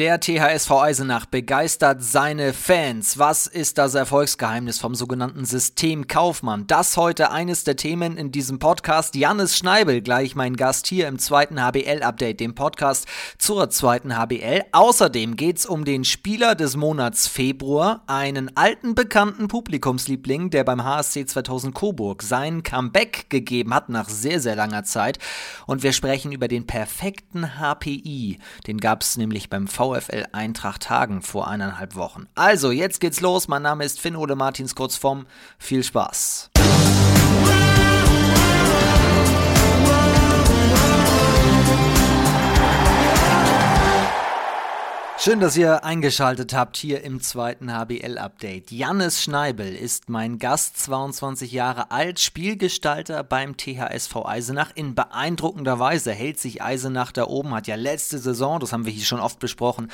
Der THSV Eisenach begeistert seine Fans. Was ist das Erfolgsgeheimnis vom sogenannten System Kaufmann? Das heute eines der Themen in diesem Podcast. Jannis Schneibel, gleich mein Gast hier im zweiten HBL-Update, dem Podcast zur zweiten HBL. Außerdem geht's um den Spieler des Monats Februar, einen alten bekannten Publikumsliebling, der beim HSC 2000 Coburg sein Comeback gegeben hat nach sehr, sehr langer Zeit. Und wir sprechen über den perfekten HPI. Den gab's nämlich beim V VfL Eintracht Hagen vor eineinhalb Wochen. Also, jetzt geht's los. Mein Name ist Finn Ole Martins, kurz vom. Viel Spaß. Schön, dass ihr eingeschaltet habt hier im zweiten HBL-Update. Jannis Schneibel ist mein Gast, 22 Jahre alt, Spielgestalter beim THSV Eisenach. In beeindruckender Weise hält sich Eisenach da oben, hat ja letzte Saison, das haben wir hier schon oft besprochen,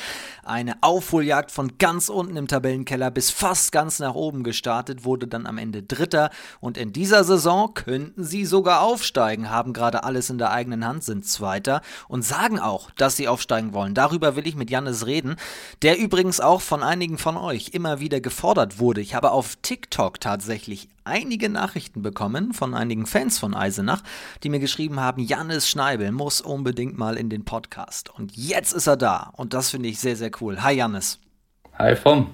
eine Aufholjagd von ganz unten im Tabellenkeller bis fast ganz nach oben gestartet, wurde dann am Ende Dritter und in dieser Saison könnten sie sogar aufsteigen, haben gerade alles in der eigenen Hand, sind Zweiter und sagen auch, dass sie aufsteigen wollen. Darüber will ich mit Jannis reden reden, der übrigens auch von einigen von euch immer wieder gefordert wurde. Ich habe auf TikTok tatsächlich einige Nachrichten bekommen von einigen Fans von Eisenach, die mir geschrieben haben, Jannis Schneibel muss unbedingt mal in den Podcast. Und jetzt ist er da und das finde ich sehr, sehr cool. Hi Jannis. Hi Vom.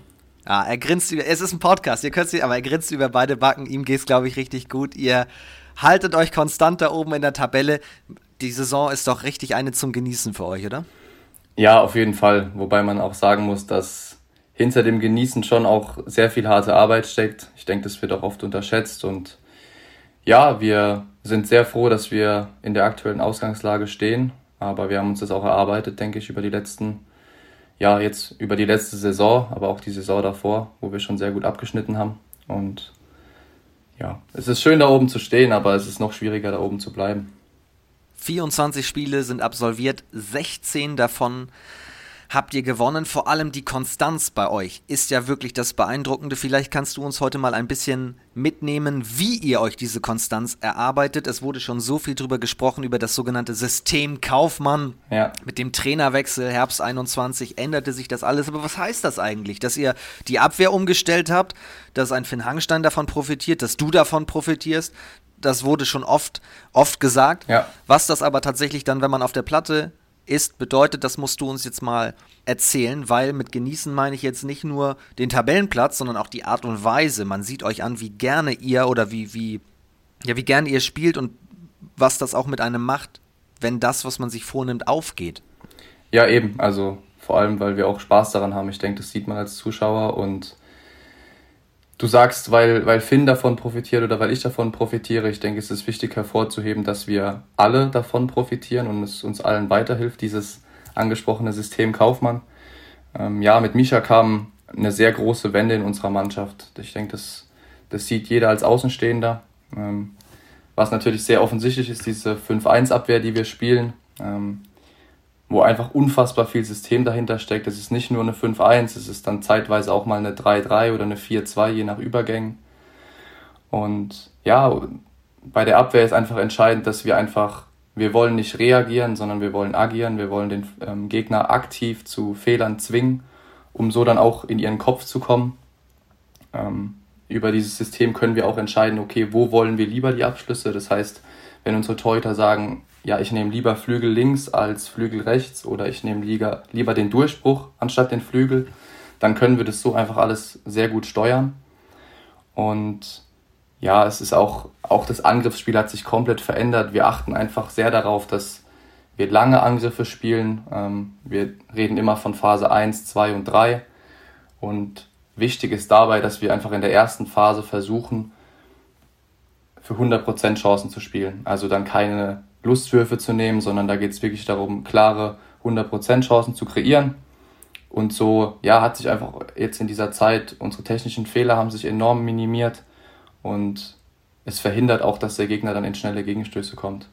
Ja, er grinst über, es ist ein Podcast, ihr könnt es aber er grinst über beide Backen, ihm geht es, glaube ich, richtig gut. Ihr haltet euch konstant da oben in der Tabelle. Die Saison ist doch richtig eine zum Genießen für euch, oder? Ja, auf jeden Fall. Wobei man auch sagen muss, dass hinter dem Genießen schon auch sehr viel harte Arbeit steckt. Ich denke, das wird auch oft unterschätzt. Und ja, wir sind sehr froh, dass wir in der aktuellen Ausgangslage stehen. Aber wir haben uns das auch erarbeitet, denke ich, über die letzten, ja, jetzt über die letzte Saison, aber auch die Saison davor, wo wir schon sehr gut abgeschnitten haben. Und ja, es ist schön da oben zu stehen, aber es ist noch schwieriger da oben zu bleiben. 24 Spiele sind absolviert, 16 davon habt ihr gewonnen. Vor allem die Konstanz bei euch ist ja wirklich das Beeindruckende. Vielleicht kannst du uns heute mal ein bisschen mitnehmen, wie ihr euch diese Konstanz erarbeitet. Es wurde schon so viel drüber gesprochen, über das sogenannte System Kaufmann. Ja. Mit dem Trainerwechsel Herbst 21 änderte sich das alles. Aber was heißt das eigentlich? Dass ihr die Abwehr umgestellt habt, dass ein Finn Hangstein davon profitiert, dass du davon profitierst, das wurde schon oft, oft gesagt. Ja. Was das aber tatsächlich dann, wenn man auf der Platte ist, bedeutet, das musst du uns jetzt mal erzählen, weil mit genießen meine ich jetzt nicht nur den Tabellenplatz, sondern auch die Art und Weise. Man sieht euch an, wie gerne ihr oder wie, wie, ja, wie gerne ihr spielt und was das auch mit einem macht, wenn das, was man sich vornimmt, aufgeht. Ja, eben. Also vor allem, weil wir auch Spaß daran haben. Ich denke, das sieht man als Zuschauer und Du sagst, weil, weil Finn davon profitiert oder weil ich davon profitiere. Ich denke, es ist wichtig hervorzuheben, dass wir alle davon profitieren und es uns allen weiterhilft, dieses angesprochene System Kaufmann. Ähm, ja, mit Misha kam eine sehr große Wende in unserer Mannschaft. Ich denke, das, das sieht jeder als Außenstehender. Ähm, was natürlich sehr offensichtlich ist, diese 5-1-Abwehr, die wir spielen. Ähm, wo einfach unfassbar viel System dahinter steckt. Es ist nicht nur eine 5-1, es ist dann zeitweise auch mal eine 3-3 oder eine 4-2, je nach Übergängen. Und ja, bei der Abwehr ist einfach entscheidend, dass wir einfach, wir wollen nicht reagieren, sondern wir wollen agieren, wir wollen den ähm, Gegner aktiv zu Fehlern zwingen, um so dann auch in ihren Kopf zu kommen. Ähm, über dieses System können wir auch entscheiden, okay, wo wollen wir lieber die Abschlüsse? Das heißt, wenn unsere Torhüter sagen, ja, ich nehme lieber Flügel links als Flügel rechts oder ich nehme lieber, lieber den Durchbruch anstatt den Flügel, dann können wir das so einfach alles sehr gut steuern. Und ja, es ist auch, auch das Angriffsspiel hat sich komplett verändert. Wir achten einfach sehr darauf, dass wir lange Angriffe spielen. Ähm, wir reden immer von Phase 1, 2 und 3. Und wichtig ist dabei, dass wir einfach in der ersten Phase versuchen, für 100% Chancen zu spielen. Also dann keine Lustwürfe zu nehmen, sondern da geht es wirklich darum, klare 100% Chancen zu kreieren. Und so, ja, hat sich einfach jetzt in dieser Zeit, unsere technischen Fehler haben sich enorm minimiert und es verhindert auch, dass der Gegner dann in schnelle Gegenstöße kommt.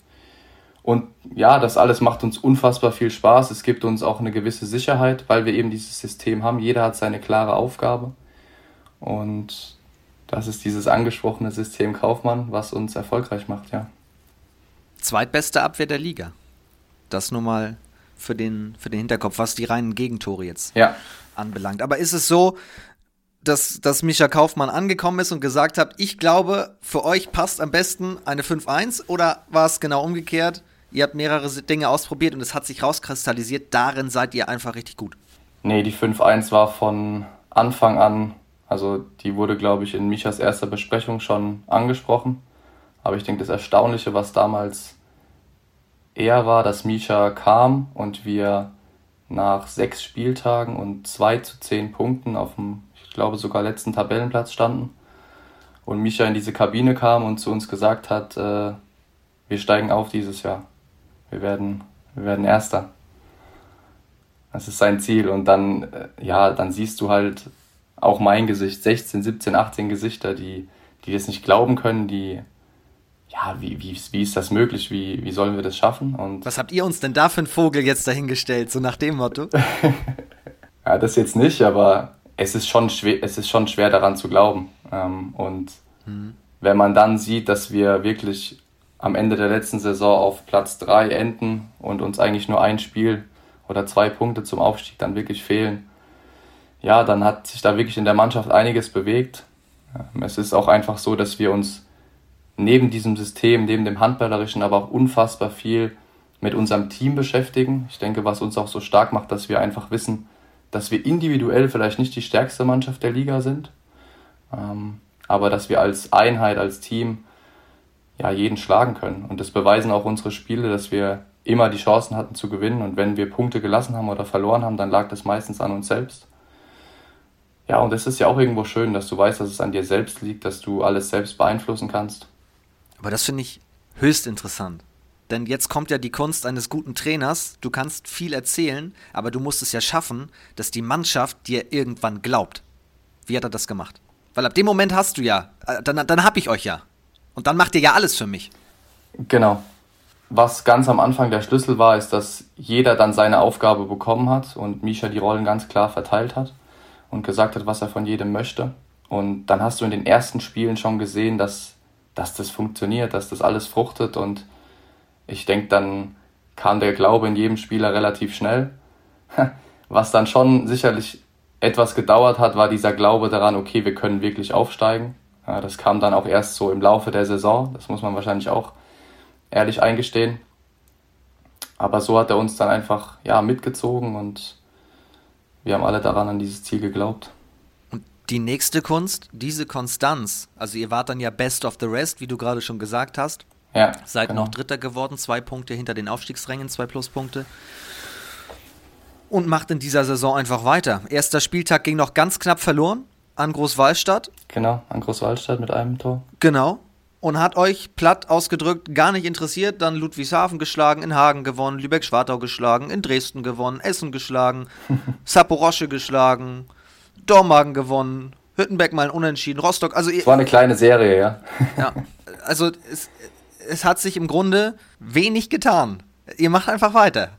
Und ja, das alles macht uns unfassbar viel Spaß. Es gibt uns auch eine gewisse Sicherheit, weil wir eben dieses System haben. Jeder hat seine klare Aufgabe. Und das ist dieses angesprochene System Kaufmann, was uns erfolgreich macht, ja. Zweitbeste Abwehr der Liga. Das nur mal für den, für den Hinterkopf, was die reinen Gegentore jetzt ja. anbelangt. Aber ist es so, dass, dass Micha Kaufmann angekommen ist und gesagt hat, ich glaube, für euch passt am besten eine 5-1 oder war es genau umgekehrt? Ihr habt mehrere Dinge ausprobiert und es hat sich rauskristallisiert, darin seid ihr einfach richtig gut. Nee, die 5-1 war von Anfang an, also die wurde, glaube ich, in Michas erster Besprechung schon angesprochen. Aber ich denke, das Erstaunliche, was damals eher war, dass Misha kam und wir nach sechs Spieltagen und zwei zu zehn Punkten auf dem, ich glaube, sogar letzten Tabellenplatz standen. Und Misha in diese Kabine kam und zu uns gesagt hat, äh, wir steigen auf dieses Jahr. Wir werden, wir werden Erster. Das ist sein Ziel. Und dann, äh, ja, dann siehst du halt auch mein Gesicht, 16, 17, 18 Gesichter, die, die das nicht glauben können, die ja, wie, wie, wie ist das möglich? Wie, wie sollen wir das schaffen? Und Was habt ihr uns denn da für einen Vogel jetzt dahingestellt, so nach dem Motto? ja, das jetzt nicht, aber es ist schon schwer, es ist schon schwer daran zu glauben. Ähm, und mhm. wenn man dann sieht, dass wir wirklich am Ende der letzten Saison auf Platz 3 enden und uns eigentlich nur ein Spiel oder zwei Punkte zum Aufstieg dann wirklich fehlen, ja, dann hat sich da wirklich in der Mannschaft einiges bewegt. Ähm, es ist auch einfach so, dass wir uns neben diesem System, neben dem Handballerischen, aber auch unfassbar viel mit unserem Team beschäftigen. Ich denke, was uns auch so stark macht, dass wir einfach wissen, dass wir individuell vielleicht nicht die stärkste Mannschaft der Liga sind, ähm, aber dass wir als Einheit, als Team ja jeden schlagen können. Und das beweisen auch unsere Spiele, dass wir immer die Chancen hatten zu gewinnen. Und wenn wir Punkte gelassen haben oder verloren haben, dann lag das meistens an uns selbst. Ja, und es ist ja auch irgendwo schön, dass du weißt, dass es an dir selbst liegt, dass du alles selbst beeinflussen kannst. Aber das finde ich höchst interessant. Denn jetzt kommt ja die Kunst eines guten Trainers. Du kannst viel erzählen, aber du musst es ja schaffen, dass die Mannschaft dir irgendwann glaubt. Wie hat er das gemacht? Weil ab dem Moment hast du ja, äh, dann, dann hab ich euch ja. Und dann macht ihr ja alles für mich. Genau. Was ganz am Anfang der Schlüssel war, ist, dass jeder dann seine Aufgabe bekommen hat und Misha die Rollen ganz klar verteilt hat und gesagt hat, was er von jedem möchte. Und dann hast du in den ersten Spielen schon gesehen, dass dass das funktioniert, dass das alles fruchtet und ich denke, dann kam der Glaube in jedem Spieler relativ schnell. Was dann schon sicherlich etwas gedauert hat, war dieser Glaube daran, okay, wir können wirklich aufsteigen. Ja, das kam dann auch erst so im Laufe der Saison, das muss man wahrscheinlich auch ehrlich eingestehen. Aber so hat er uns dann einfach ja, mitgezogen und wir haben alle daran an dieses Ziel geglaubt die nächste Kunst, diese Konstanz. Also ihr wart dann ja Best of the Rest, wie du gerade schon gesagt hast. Ja. Seid genau. noch Dritter geworden, zwei Punkte hinter den Aufstiegsrängen, zwei Pluspunkte. Und macht in dieser Saison einfach weiter. Erster Spieltag ging noch ganz knapp verloren an Großwallstadt. Genau, an Großwallstadt mit einem Tor. Genau. Und hat euch platt ausgedrückt gar nicht interessiert. Dann Ludwigshafen geschlagen, in Hagen gewonnen, Lübeck-Schwartau geschlagen, in Dresden gewonnen, Essen geschlagen, Saporosche geschlagen, Dormagen gewonnen, Hüttenberg mal ein Unentschieden, Rostock. Also es war eine kleine Serie, ja. ja, also es, es hat sich im Grunde wenig getan. Ihr macht einfach weiter.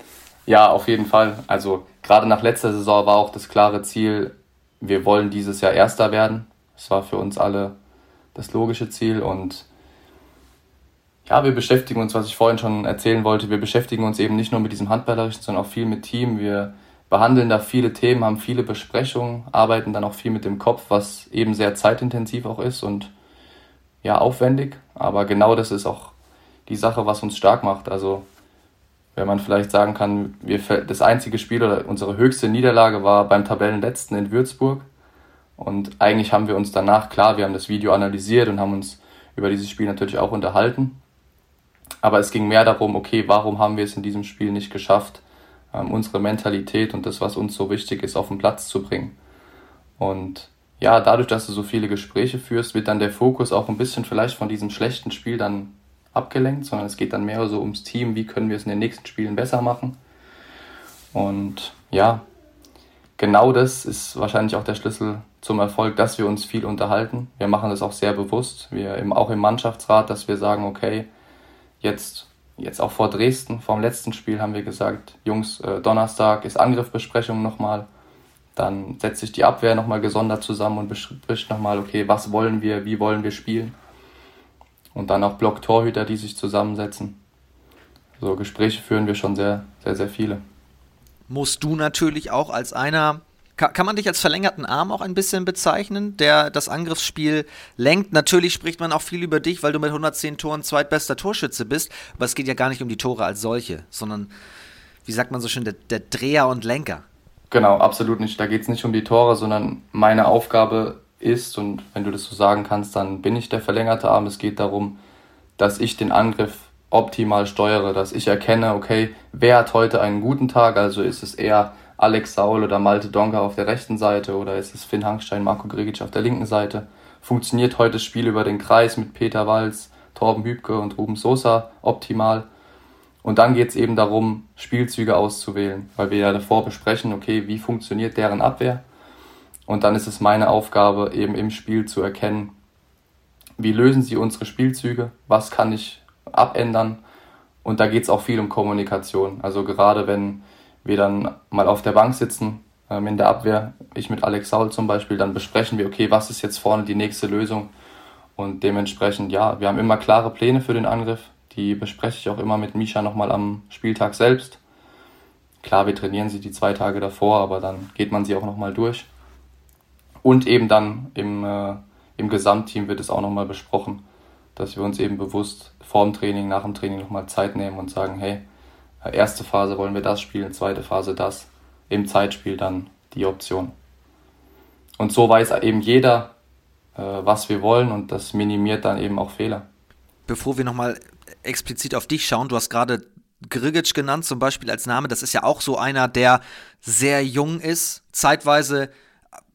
Ja, auf jeden Fall. Also gerade nach letzter Saison war auch das klare Ziel, wir wollen dieses Jahr Erster werden. Das war für uns alle das logische Ziel und ja, wir beschäftigen uns, was ich vorhin schon erzählen wollte, wir beschäftigen uns eben nicht nur mit diesem Handballerischen, sondern auch viel mit Team. Wir behandeln da viele Themen, haben viele Besprechungen, arbeiten dann auch viel mit dem Kopf, was eben sehr zeitintensiv auch ist und ja, aufwendig. Aber genau das ist auch die Sache, was uns stark macht. Also, wenn man vielleicht sagen kann, wir, das einzige Spiel oder unsere höchste Niederlage war beim Tabellenletzten in Würzburg. Und eigentlich haben wir uns danach, klar, wir haben das Video analysiert und haben uns über dieses Spiel natürlich auch unterhalten. Aber es ging mehr darum, okay, warum haben wir es in diesem Spiel nicht geschafft, ähm, unsere Mentalität und das, was uns so wichtig ist, auf den Platz zu bringen. Und ja, dadurch, dass du so viele Gespräche führst, wird dann der Fokus auch ein bisschen vielleicht von diesem schlechten Spiel dann abgelenkt, sondern es geht dann mehr so ums Team, wie können wir es in den nächsten Spielen besser machen. Und ja, genau das ist wahrscheinlich auch der Schlüssel zum Erfolg, dass wir uns viel unterhalten. Wir machen das auch sehr bewusst, wir im, auch im Mannschaftsrat, dass wir sagen, okay, jetzt jetzt auch vor Dresden, vor dem letzten Spiel haben wir gesagt, Jungs, äh, Donnerstag ist Angriffbesprechung nochmal. Dann setzt sich die Abwehr nochmal gesondert zusammen und bespricht nochmal, okay, was wollen wir, wie wollen wir spielen. Und dann auch Block-Torhüter, die sich zusammensetzen. So Gespräche führen wir schon sehr, sehr, sehr viele. musst du natürlich auch als einer kann, man dich als verlängerten Arm auch ein bisschen bezeichnen, der das Angriffsspiel lenkt? Natürlich spricht man auch viel über dich, weil du mit 110 Toren zweitbester Torschütze bist, aber es geht ja gar nicht um die Tore als solche, sondern, wie sagt man so schön, der, der Dreher und Lenker. Genau, absolut nicht. Da geht es nicht um die Tore, sondern meine Aufgabe ist, und wenn du das so sagen kannst, dann bin ich der verlängerte Arm. Es geht darum, dass ich den Angriff optimal steuere, dass ich erkenne, okay, wer hat heute einen guten Tag, also ist es eher Alex Saul oder Malte Donker auf der rechten Seite oder ist es Finn Hangstein, Marco Grigic auf der linken Seite? Funktioniert heute das Spiel über den Kreis mit Peter Walz, Torben Hübke und Ruben Sosa optimal? Und dann geht es eben darum, Spielzüge auszuwählen, weil wir ja davor besprechen, okay, wie funktioniert deren Abwehr? Und dann ist es meine Aufgabe, eben im Spiel zu erkennen, wie lösen sie unsere Spielzüge, was kann ich abändern. Und da geht es auch viel um Kommunikation. Also gerade wenn wir dann mal auf der Bank sitzen ähm, in der Abwehr, ich mit Alex Saul zum Beispiel, dann besprechen wir, okay, was ist jetzt vorne die nächste Lösung? Und dementsprechend, ja, wir haben immer klare Pläne für den Angriff. Die bespreche ich auch immer mit Misha nochmal am Spieltag selbst. Klar, wir trainieren sie die zwei Tage davor, aber dann geht man sie auch nochmal durch. Und eben dann im, äh, im Gesamtteam wird es auch nochmal besprochen, dass wir uns eben bewusst vor dem Training, nach dem Training nochmal Zeit nehmen und sagen, hey, erste Phase wollen wir das spielen, zweite Phase das, im Zeitspiel dann die Option. Und so weiß eben jeder, äh, was wir wollen und das minimiert dann eben auch Fehler. Bevor wir nochmal explizit auf dich schauen, du hast gerade Grigic genannt zum Beispiel als Name, das ist ja auch so einer, der sehr jung ist, zeitweise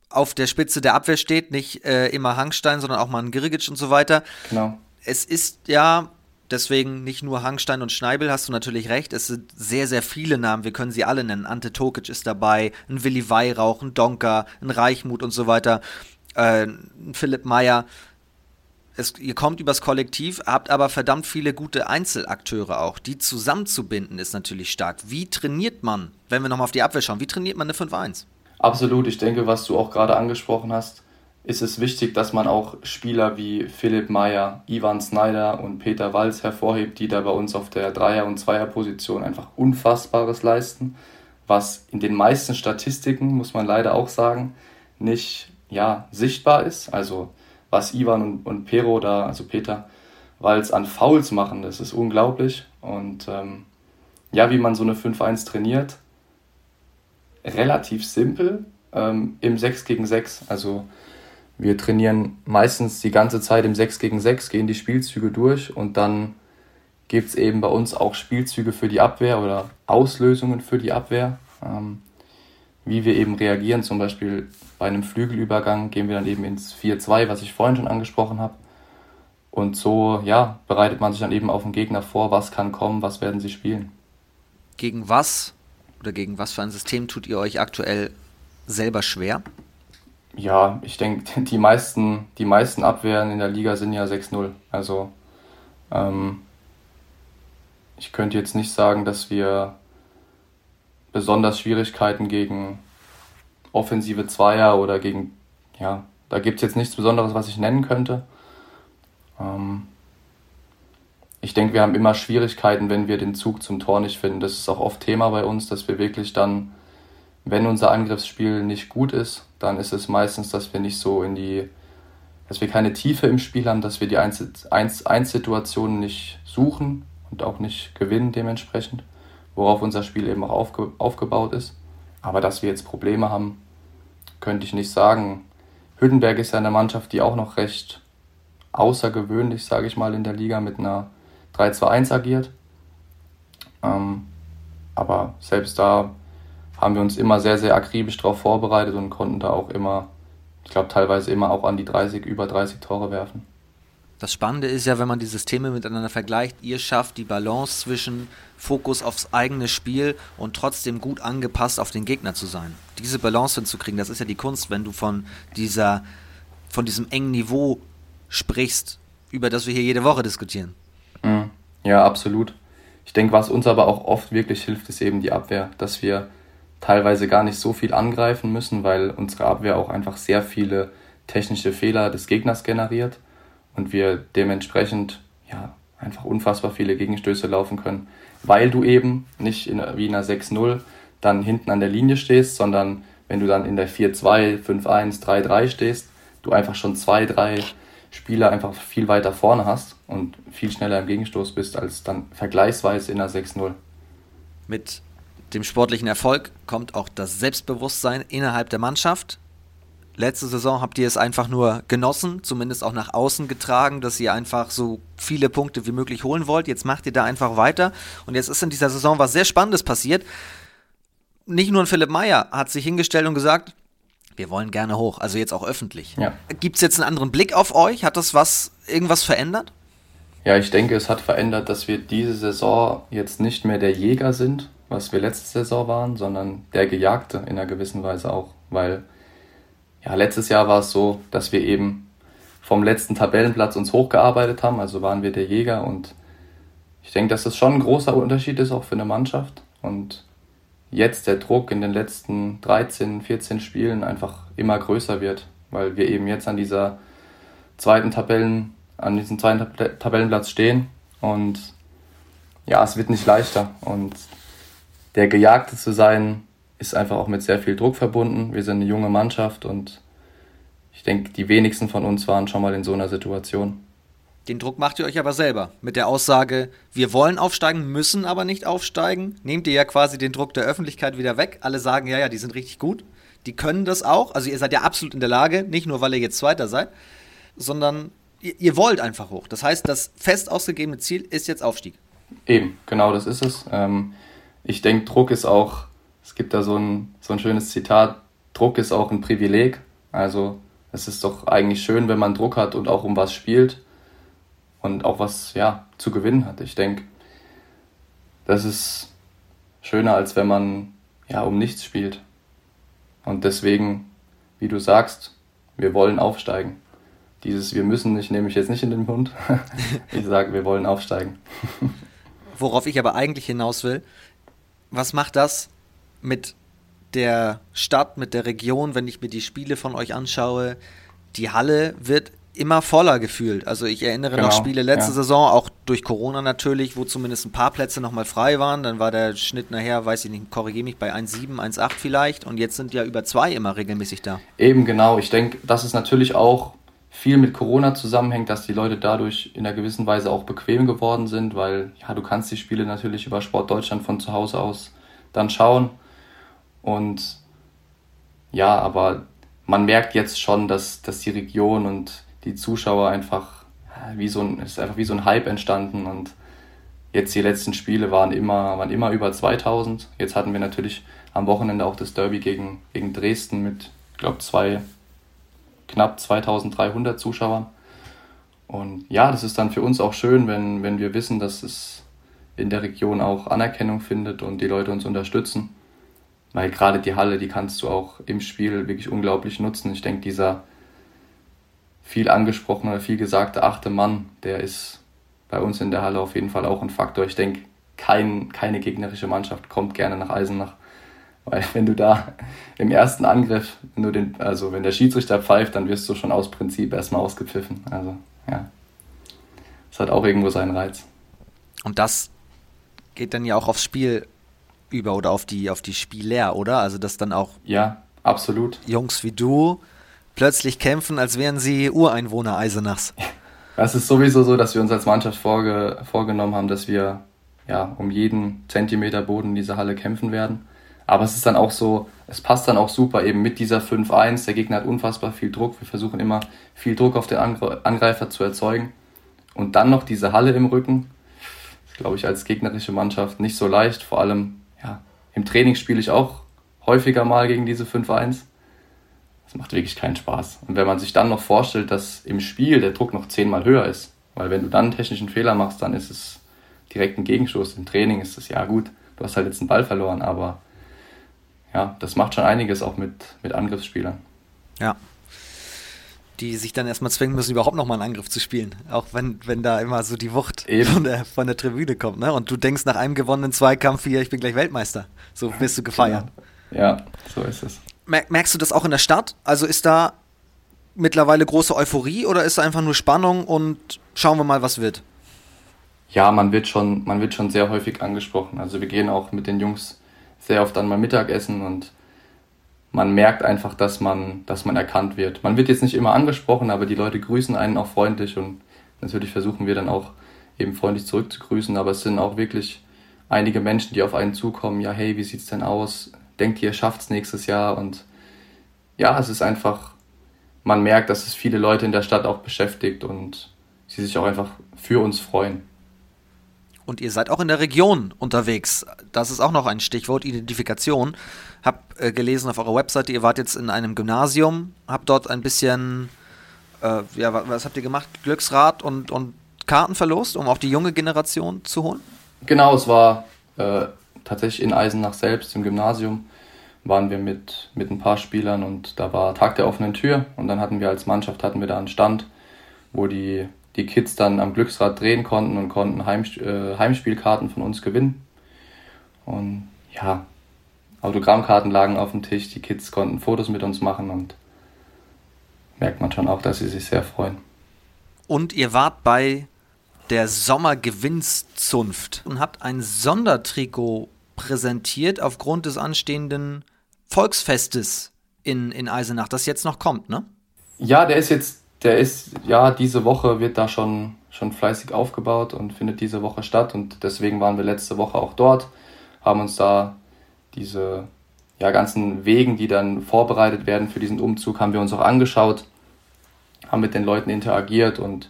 auf der Spitze der Abwehr steht, nicht äh, immer Hangstein, sondern auch mal ein Grigic und so weiter. Genau. Es ist ja Deswegen nicht nur Hangstein und Schneibel, hast du natürlich recht. Es sind sehr, sehr viele Namen. Wir können sie alle nennen. Ante Tokic ist dabei, ein Willi Weihrauch, ein Donker, ein Reichmut und so weiter, äh, ein Philipp Meyer. Es, ihr kommt übers Kollektiv, habt aber verdammt viele gute Einzelakteure auch. Die zusammenzubinden ist natürlich stark. Wie trainiert man, wenn wir nochmal auf die Abwehr schauen, wie trainiert man eine 5-1? Absolut. Ich denke, was du auch gerade angesprochen hast, ist es wichtig, dass man auch Spieler wie Philipp Meyer, Ivan Snyder und Peter Walz hervorhebt, die da bei uns auf der Dreier- und Zweierposition einfach Unfassbares leisten, was in den meisten Statistiken, muss man leider auch sagen, nicht ja, sichtbar ist. Also was Ivan und, und Pero da, also Peter Walz an Fouls machen, das ist unglaublich. Und ähm, ja, wie man so eine 5-1 trainiert, relativ simpel ähm, im 6 gegen 6. Also wir trainieren meistens die ganze Zeit im 6 gegen 6, gehen die Spielzüge durch und dann gibt es eben bei uns auch Spielzüge für die Abwehr oder Auslösungen für die Abwehr. Ähm, wie wir eben reagieren, zum Beispiel bei einem Flügelübergang gehen wir dann eben ins 4-2, was ich vorhin schon angesprochen habe. Und so, ja, bereitet man sich dann eben auf den Gegner vor, was kann kommen, was werden sie spielen. Gegen was oder gegen was für ein System tut ihr euch aktuell selber schwer? Ja, ich denke, die meisten, die meisten Abwehren in der Liga sind ja 6-0. Also ähm, ich könnte jetzt nicht sagen, dass wir besonders Schwierigkeiten gegen offensive Zweier oder gegen, ja, da gibt es jetzt nichts Besonderes, was ich nennen könnte. Ähm, ich denke, wir haben immer Schwierigkeiten, wenn wir den Zug zum Tor nicht finden. Das ist auch oft Thema bei uns, dass wir wirklich dann wenn unser Angriffsspiel nicht gut ist, dann ist es meistens, dass wir nicht so in die, dass wir keine Tiefe im Spiel haben, dass wir die Eins-Situationen nicht suchen und auch nicht gewinnen dementsprechend, worauf unser Spiel eben auch aufge aufgebaut ist. Aber dass wir jetzt Probleme haben, könnte ich nicht sagen. Hüttenberg ist ja eine Mannschaft, die auch noch recht außergewöhnlich, sage ich mal, in der Liga mit einer 3-2-1 agiert. Ähm, aber selbst da haben wir uns immer sehr, sehr akribisch darauf vorbereitet und konnten da auch immer, ich glaube teilweise immer auch an die 30, über 30 Tore werfen. Das Spannende ist ja, wenn man die Systeme miteinander vergleicht, ihr schafft die Balance zwischen Fokus aufs eigene Spiel und trotzdem gut angepasst auf den Gegner zu sein. Diese Balance hinzukriegen, das ist ja die Kunst, wenn du von dieser, von diesem engen Niveau sprichst, über das wir hier jede Woche diskutieren. Mhm. Ja, absolut. Ich denke, was uns aber auch oft wirklich hilft, ist eben die Abwehr, dass wir teilweise gar nicht so viel angreifen müssen, weil unsere Abwehr auch einfach sehr viele technische Fehler des Gegners generiert und wir dementsprechend ja einfach unfassbar viele Gegenstöße laufen können, weil du eben nicht in, wie in einer 6-0 dann hinten an der Linie stehst, sondern wenn du dann in der 4-2, 5-1, 3-3 stehst, du einfach schon zwei, drei Spieler einfach viel weiter vorne hast und viel schneller im Gegenstoß bist als dann vergleichsweise in der 6-0. Mit dem sportlichen Erfolg kommt auch das Selbstbewusstsein innerhalb der Mannschaft. Letzte Saison habt ihr es einfach nur genossen, zumindest auch nach außen getragen, dass ihr einfach so viele Punkte wie möglich holen wollt. Jetzt macht ihr da einfach weiter. Und jetzt ist in dieser Saison was sehr Spannendes passiert. Nicht nur ein Philipp Meyer hat sich hingestellt und gesagt, wir wollen gerne hoch, also jetzt auch öffentlich. Ja. Gibt es jetzt einen anderen Blick auf euch? Hat das was irgendwas verändert? Ja, ich denke, es hat verändert, dass wir diese Saison jetzt nicht mehr der Jäger sind, was wir letzte Saison waren, sondern der Gejagte in einer gewissen Weise auch. Weil ja, letztes Jahr war es so, dass wir eben vom letzten Tabellenplatz uns hochgearbeitet haben, also waren wir der Jäger und ich denke, dass das schon ein großer Unterschied ist, auch für eine Mannschaft. Und jetzt der Druck in den letzten 13, 14 Spielen einfach immer größer wird, weil wir eben jetzt an dieser zweiten Tabellen, an diesem zweiten Tabellenplatz stehen und ja, es wird nicht leichter und der Gejagte zu sein ist einfach auch mit sehr viel Druck verbunden. Wir sind eine junge Mannschaft und ich denke, die wenigsten von uns waren schon mal in so einer Situation. Den Druck macht ihr euch aber selber. Mit der Aussage, wir wollen aufsteigen, müssen aber nicht aufsteigen, nehmt ihr ja quasi den Druck der Öffentlichkeit wieder weg. Alle sagen, ja, ja, die sind richtig gut. Die können das auch. Also ihr seid ja absolut in der Lage, nicht nur, weil ihr jetzt Zweiter seid, sondern ihr, ihr wollt einfach hoch. Das heißt, das fest ausgegebene Ziel ist jetzt Aufstieg. Eben, genau das ist es. Ähm, ich denke, Druck ist auch, es gibt da so ein, so ein schönes Zitat, Druck ist auch ein Privileg. Also es ist doch eigentlich schön, wenn man Druck hat und auch um was spielt und auch was ja, zu gewinnen hat. Ich denke, das ist schöner, als wenn man ja um nichts spielt. Und deswegen, wie du sagst, wir wollen aufsteigen. Dieses Wir müssen nicht nehme ich jetzt nicht in den Mund. ich sage, wir wollen aufsteigen. Worauf ich aber eigentlich hinaus will, was macht das mit der Stadt, mit der Region, wenn ich mir die Spiele von euch anschaue? Die Halle wird immer voller gefühlt. Also ich erinnere genau, noch Spiele letzte ja. Saison, auch durch Corona natürlich, wo zumindest ein paar Plätze nochmal frei waren. Dann war der Schnitt nachher, weiß ich nicht, korrigiere mich, bei 1,7, 1,8 vielleicht. Und jetzt sind ja über zwei immer regelmäßig da. Eben genau. Ich denke, dass es natürlich auch viel mit Corona zusammenhängt, dass die Leute dadurch in einer gewissen Weise auch bequem geworden sind, weil ja, du kannst die Spiele natürlich über Sport Deutschland von zu Hause aus dann schauen. Und ja, aber man merkt jetzt schon, dass, dass die Region und die Zuschauer einfach wie so ein, ist einfach wie so ein Hype entstanden und jetzt die letzten Spiele waren immer, waren immer über 2000. Jetzt hatten wir natürlich am Wochenende auch das Derby gegen, gegen Dresden mit, ich glaube, zwei, knapp 2300 Zuschauern. Und ja, das ist dann für uns auch schön, wenn, wenn wir wissen, dass es in der Region auch Anerkennung findet und die Leute uns unterstützen. Weil gerade die Halle, die kannst du auch im Spiel wirklich unglaublich nutzen. Ich denke, dieser, viel angesprochene viel gesagte achte Mann, der ist bei uns in der Halle auf jeden Fall auch ein Faktor. Ich denke, kein, keine gegnerische Mannschaft kommt gerne nach Eisenach. Weil wenn du da im ersten Angriff, wenn du den, also wenn der Schiedsrichter pfeift, dann wirst du schon aus Prinzip erstmal ausgepfiffen. Also ja. Das hat auch irgendwo seinen Reiz. Und das geht dann ja auch aufs Spiel über oder auf die, auf die Spieler, oder? Also dass dann auch ja, absolut. Jungs wie du plötzlich kämpfen, als wären sie Ureinwohner Eisenachs. Es ist sowieso so, dass wir uns als Mannschaft vorge vorgenommen haben, dass wir ja, um jeden Zentimeter Boden in dieser Halle kämpfen werden. Aber es ist dann auch so, es passt dann auch super eben mit dieser 5-1. Der Gegner hat unfassbar viel Druck. Wir versuchen immer viel Druck auf den Angreifer zu erzeugen. Und dann noch diese Halle im Rücken. Das glaube ich, als gegnerische Mannschaft nicht so leicht. Vor allem, ja, im Training spiele ich auch häufiger mal gegen diese 5-1 macht wirklich keinen Spaß. Und wenn man sich dann noch vorstellt, dass im Spiel der Druck noch zehnmal höher ist, weil wenn du dann einen technischen Fehler machst, dann ist es direkt ein Gegenstoß. Im Training ist es ja gut, du hast halt jetzt einen Ball verloren, aber ja, das macht schon einiges auch mit, mit Angriffsspielern. Ja. Die sich dann erstmal zwingen müssen, überhaupt nochmal einen Angriff zu spielen. Auch wenn, wenn da immer so die Wucht von der, von der Tribüne kommt. Ne? Und du denkst nach einem gewonnenen Zweikampf hier, ich bin gleich Weltmeister. So wirst du gefeiert. Genau. Ja, so ist es. Merkst du das auch in der Stadt? Also ist da mittlerweile große Euphorie oder ist da einfach nur Spannung und schauen wir mal, was wird? Ja, man wird schon, man wird schon sehr häufig angesprochen. Also wir gehen auch mit den Jungs sehr oft dann mal Mittagessen und man merkt einfach, dass man, dass man erkannt wird. Man wird jetzt nicht immer angesprochen, aber die Leute grüßen einen auch freundlich und natürlich versuchen wir dann auch eben freundlich zurückzugrüßen, aber es sind auch wirklich einige Menschen, die auf einen zukommen, ja, hey, wie sieht's denn aus? Denkt ihr, schafft's nächstes Jahr? Und ja, es ist einfach, man merkt, dass es viele Leute in der Stadt auch beschäftigt und sie sich auch einfach für uns freuen. Und ihr seid auch in der Region unterwegs. Das ist auch noch ein Stichwort, Identifikation. Hab äh, gelesen auf eurer Webseite, ihr wart jetzt in einem Gymnasium, habt dort ein bisschen, äh, ja, was, was, habt ihr gemacht? Glücksrad und, und Karten verlost, um auch die junge Generation zu holen? Genau, es war äh, tatsächlich in Eisenach selbst im Gymnasium waren wir mit, mit ein paar Spielern und da war Tag der offenen Tür und dann hatten wir als Mannschaft hatten wir da einen Stand, wo die die Kids dann am Glücksrad drehen konnten und konnten Heim, äh, Heimspielkarten von uns gewinnen. Und ja, Autogrammkarten lagen auf dem Tisch, die Kids konnten Fotos mit uns machen und merkt man schon auch, dass sie sich sehr freuen. Und ihr wart bei der Sommergewinnszunft und habt ein Sondertrikot präsentiert aufgrund des anstehenden Volksfestes in, in Eisenach, das jetzt noch kommt, ne? Ja, der ist jetzt der ist, ja, diese Woche wird da schon, schon fleißig aufgebaut und findet diese Woche statt. Und deswegen waren wir letzte Woche auch dort, haben uns da diese ja, ganzen Wegen, die dann vorbereitet werden für diesen Umzug, haben wir uns auch angeschaut, haben mit den Leuten interagiert und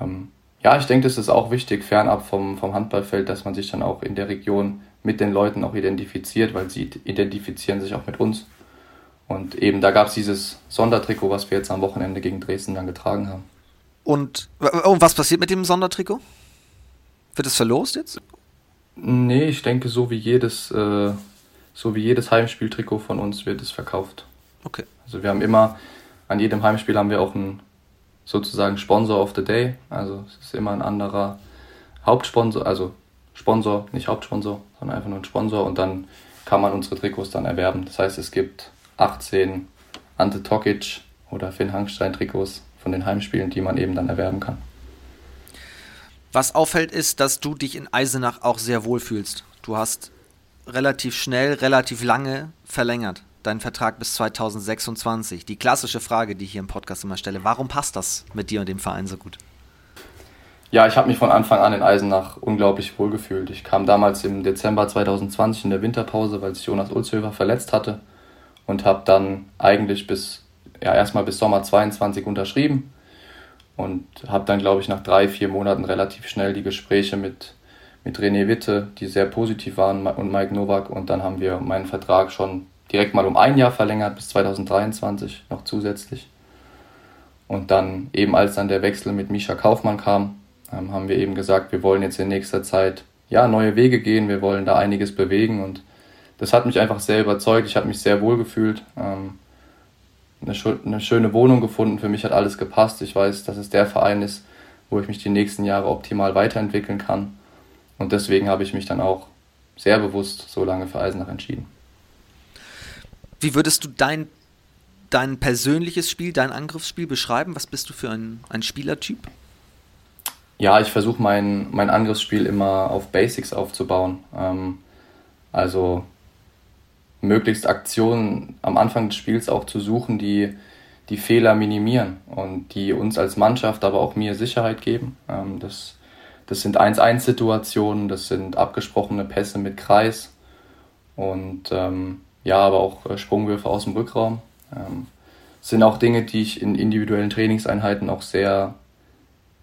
ähm, ja, ich denke, das ist auch wichtig, fernab vom, vom Handballfeld, dass man sich dann auch in der Region mit den Leuten auch identifiziert, weil sie identifizieren sich auch mit uns. Und eben da gab es dieses Sondertrikot, was wir jetzt am Wochenende gegen Dresden dann getragen haben. Und, und was passiert mit dem Sondertrikot? Wird es verlost jetzt? Nee, ich denke, so wie jedes, äh, so wie jedes Heimspieltrikot von uns wird es verkauft. Okay. Also wir haben immer, an jedem Heimspiel haben wir auch einen sozusagen Sponsor of the Day. Also es ist immer ein anderer Hauptsponsor, also Sponsor, nicht Hauptsponsor, sondern einfach nur ein Sponsor und dann kann man unsere Trikots dann erwerben. Das heißt, es gibt 18 Ante Tokic oder Finn Hangstein Trikots von den Heimspielen, die man eben dann erwerben kann. Was auffällt, ist, dass du dich in Eisenach auch sehr wohl fühlst. Du hast relativ schnell, relativ lange verlängert deinen Vertrag bis 2026. Die klassische Frage, die ich hier im Podcast immer stelle, warum passt das mit dir und dem Verein so gut? Ja, ich habe mich von Anfang an in Eisenach unglaublich wohl gefühlt. Ich kam damals im Dezember 2020 in der Winterpause, weil sich Jonas Ulzhöfer verletzt hatte und habe dann eigentlich bis, ja, erstmal bis Sommer 22 unterschrieben und habe dann, glaube ich, nach drei, vier Monaten relativ schnell die Gespräche mit, mit René Witte, die sehr positiv waren, und Mike Nowak und dann haben wir meinen Vertrag schon direkt mal um ein Jahr verlängert, bis 2023 noch zusätzlich. Und dann eben als dann der Wechsel mit Misha Kaufmann kam, ähm, haben wir eben gesagt, wir wollen jetzt in nächster Zeit ja, neue Wege gehen, wir wollen da einiges bewegen und das hat mich einfach sehr überzeugt. Ich habe mich sehr wohl gefühlt. Ähm, eine, eine, schöne Wohnung gefunden. Für mich hat alles gepasst. Ich weiß, dass es der Verein ist, wo ich mich die nächsten Jahre optimal weiterentwickeln kann. Und deswegen habe ich mich dann auch sehr bewusst so lange für Eisenach entschieden. Wie würdest du dein, dein persönliches Spiel, dein Angriffsspiel beschreiben? Was bist du für ein, ein Spielertyp? Ja, ich versuche mein, mein Angriffsspiel immer auf Basics aufzubauen. Ähm, also möglichst Aktionen am Anfang des Spiels auch zu suchen, die die Fehler minimieren und die uns als Mannschaft, aber auch mir Sicherheit geben. Ähm, das, das sind 1-1-Situationen, das sind abgesprochene Pässe mit Kreis und ähm, ja, aber auch äh, Sprungwürfe aus dem Rückraum. Ähm, sind auch Dinge, die ich in individuellen Trainingseinheiten auch sehr,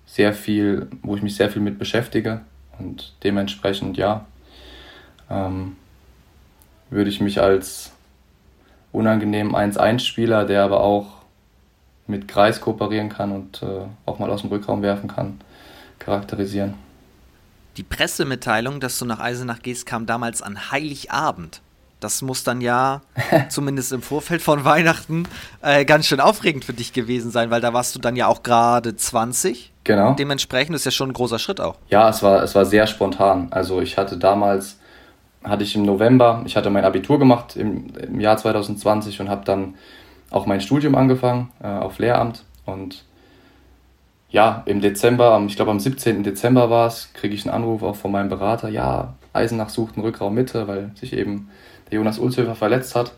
sehr viel, wo ich mich sehr viel mit beschäftige und dementsprechend ja. Ähm, würde ich mich als unangenehmen 1-1-Spieler, der aber auch mit Kreis kooperieren kann und äh, auch mal aus dem Rückraum werfen kann, charakterisieren. Die Pressemitteilung, dass du nach Eisenach gehst, kam damals an Heiligabend. Das muss dann ja, zumindest im Vorfeld von Weihnachten, äh, ganz schön aufregend für dich gewesen sein, weil da warst du dann ja auch gerade 20. Genau. Dementsprechend ist ja schon ein großer Schritt auch. Ja, es war, es war sehr spontan. Also ich hatte damals hatte ich im November, ich hatte mein Abitur gemacht im, im Jahr 2020 und habe dann auch mein Studium angefangen äh, auf Lehramt. Und ja, im Dezember, ich glaube am 17. Dezember war es, kriege ich einen Anruf auch von meinem Berater, ja, Eisenach sucht einen Rückraum Mitte, weil sich eben der Jonas Ulshöfer verletzt hat.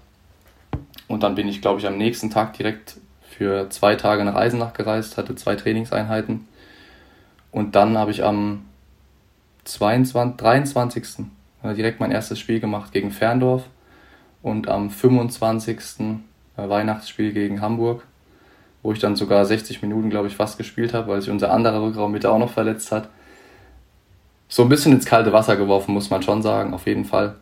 Und dann bin ich, glaube ich, am nächsten Tag direkt für zwei Tage nach Eisenach gereist, hatte zwei Trainingseinheiten. Und dann habe ich am 22, 23. direkt mein erstes Spiel gemacht gegen Ferndorf. Und am 25. Weihnachtsspiel gegen Hamburg, wo ich dann sogar 60 Minuten, glaube ich, fast gespielt habe, weil sich unser anderer Rückraum Mitte auch noch verletzt hat. So ein bisschen ins kalte Wasser geworfen, muss man schon sagen, auf jeden Fall.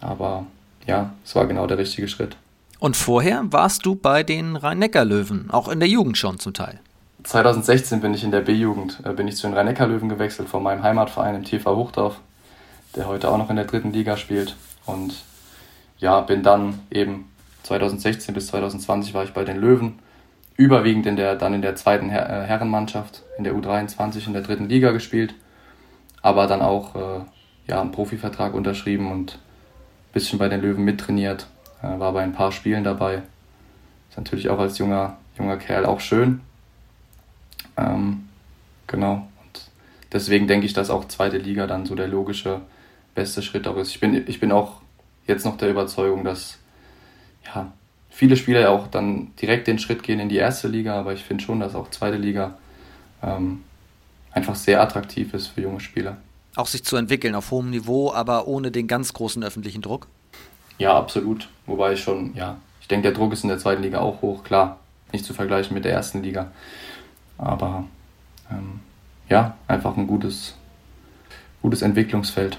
Aber ja, es war genau der richtige Schritt. Und vorher warst du bei den Rhein-Neckar-Löwen, auch in der Jugend schon zum Teil. 2016 bin ich in der B-Jugend, äh, bin ich zu den Rhein-Neckar-Löwen gewechselt von meinem Heimatverein im TV Hochdorf, der heute auch noch in der dritten Liga spielt. Und ja, bin dann eben 2016 bis 2020 war ich bei den Löwen, überwiegend in der, dann in der zweiten Her äh, Herrenmannschaft, in der U23 in der dritten Liga gespielt, aber dann auch äh, ja, einen Profivertrag unterschrieben und ein bisschen bei den Löwen mittrainiert, äh, war bei ein paar Spielen dabei. Ist natürlich auch als junger, junger Kerl auch schön. Ähm, genau. Und deswegen denke ich, dass auch zweite Liga dann so der logische, beste Schritt auch ist. Ich bin, ich bin auch jetzt noch der Überzeugung, dass ja, viele Spieler ja auch dann direkt den Schritt gehen in die erste Liga, aber ich finde schon, dass auch zweite Liga ähm, einfach sehr attraktiv ist für junge Spieler. Auch sich zu entwickeln auf hohem Niveau, aber ohne den ganz großen öffentlichen Druck? Ja, absolut. Wobei ich schon, ja, ich denke, der Druck ist in der zweiten Liga auch hoch, klar. Nicht zu vergleichen mit der ersten Liga. Aber ähm, ja, einfach ein gutes, gutes Entwicklungsfeld.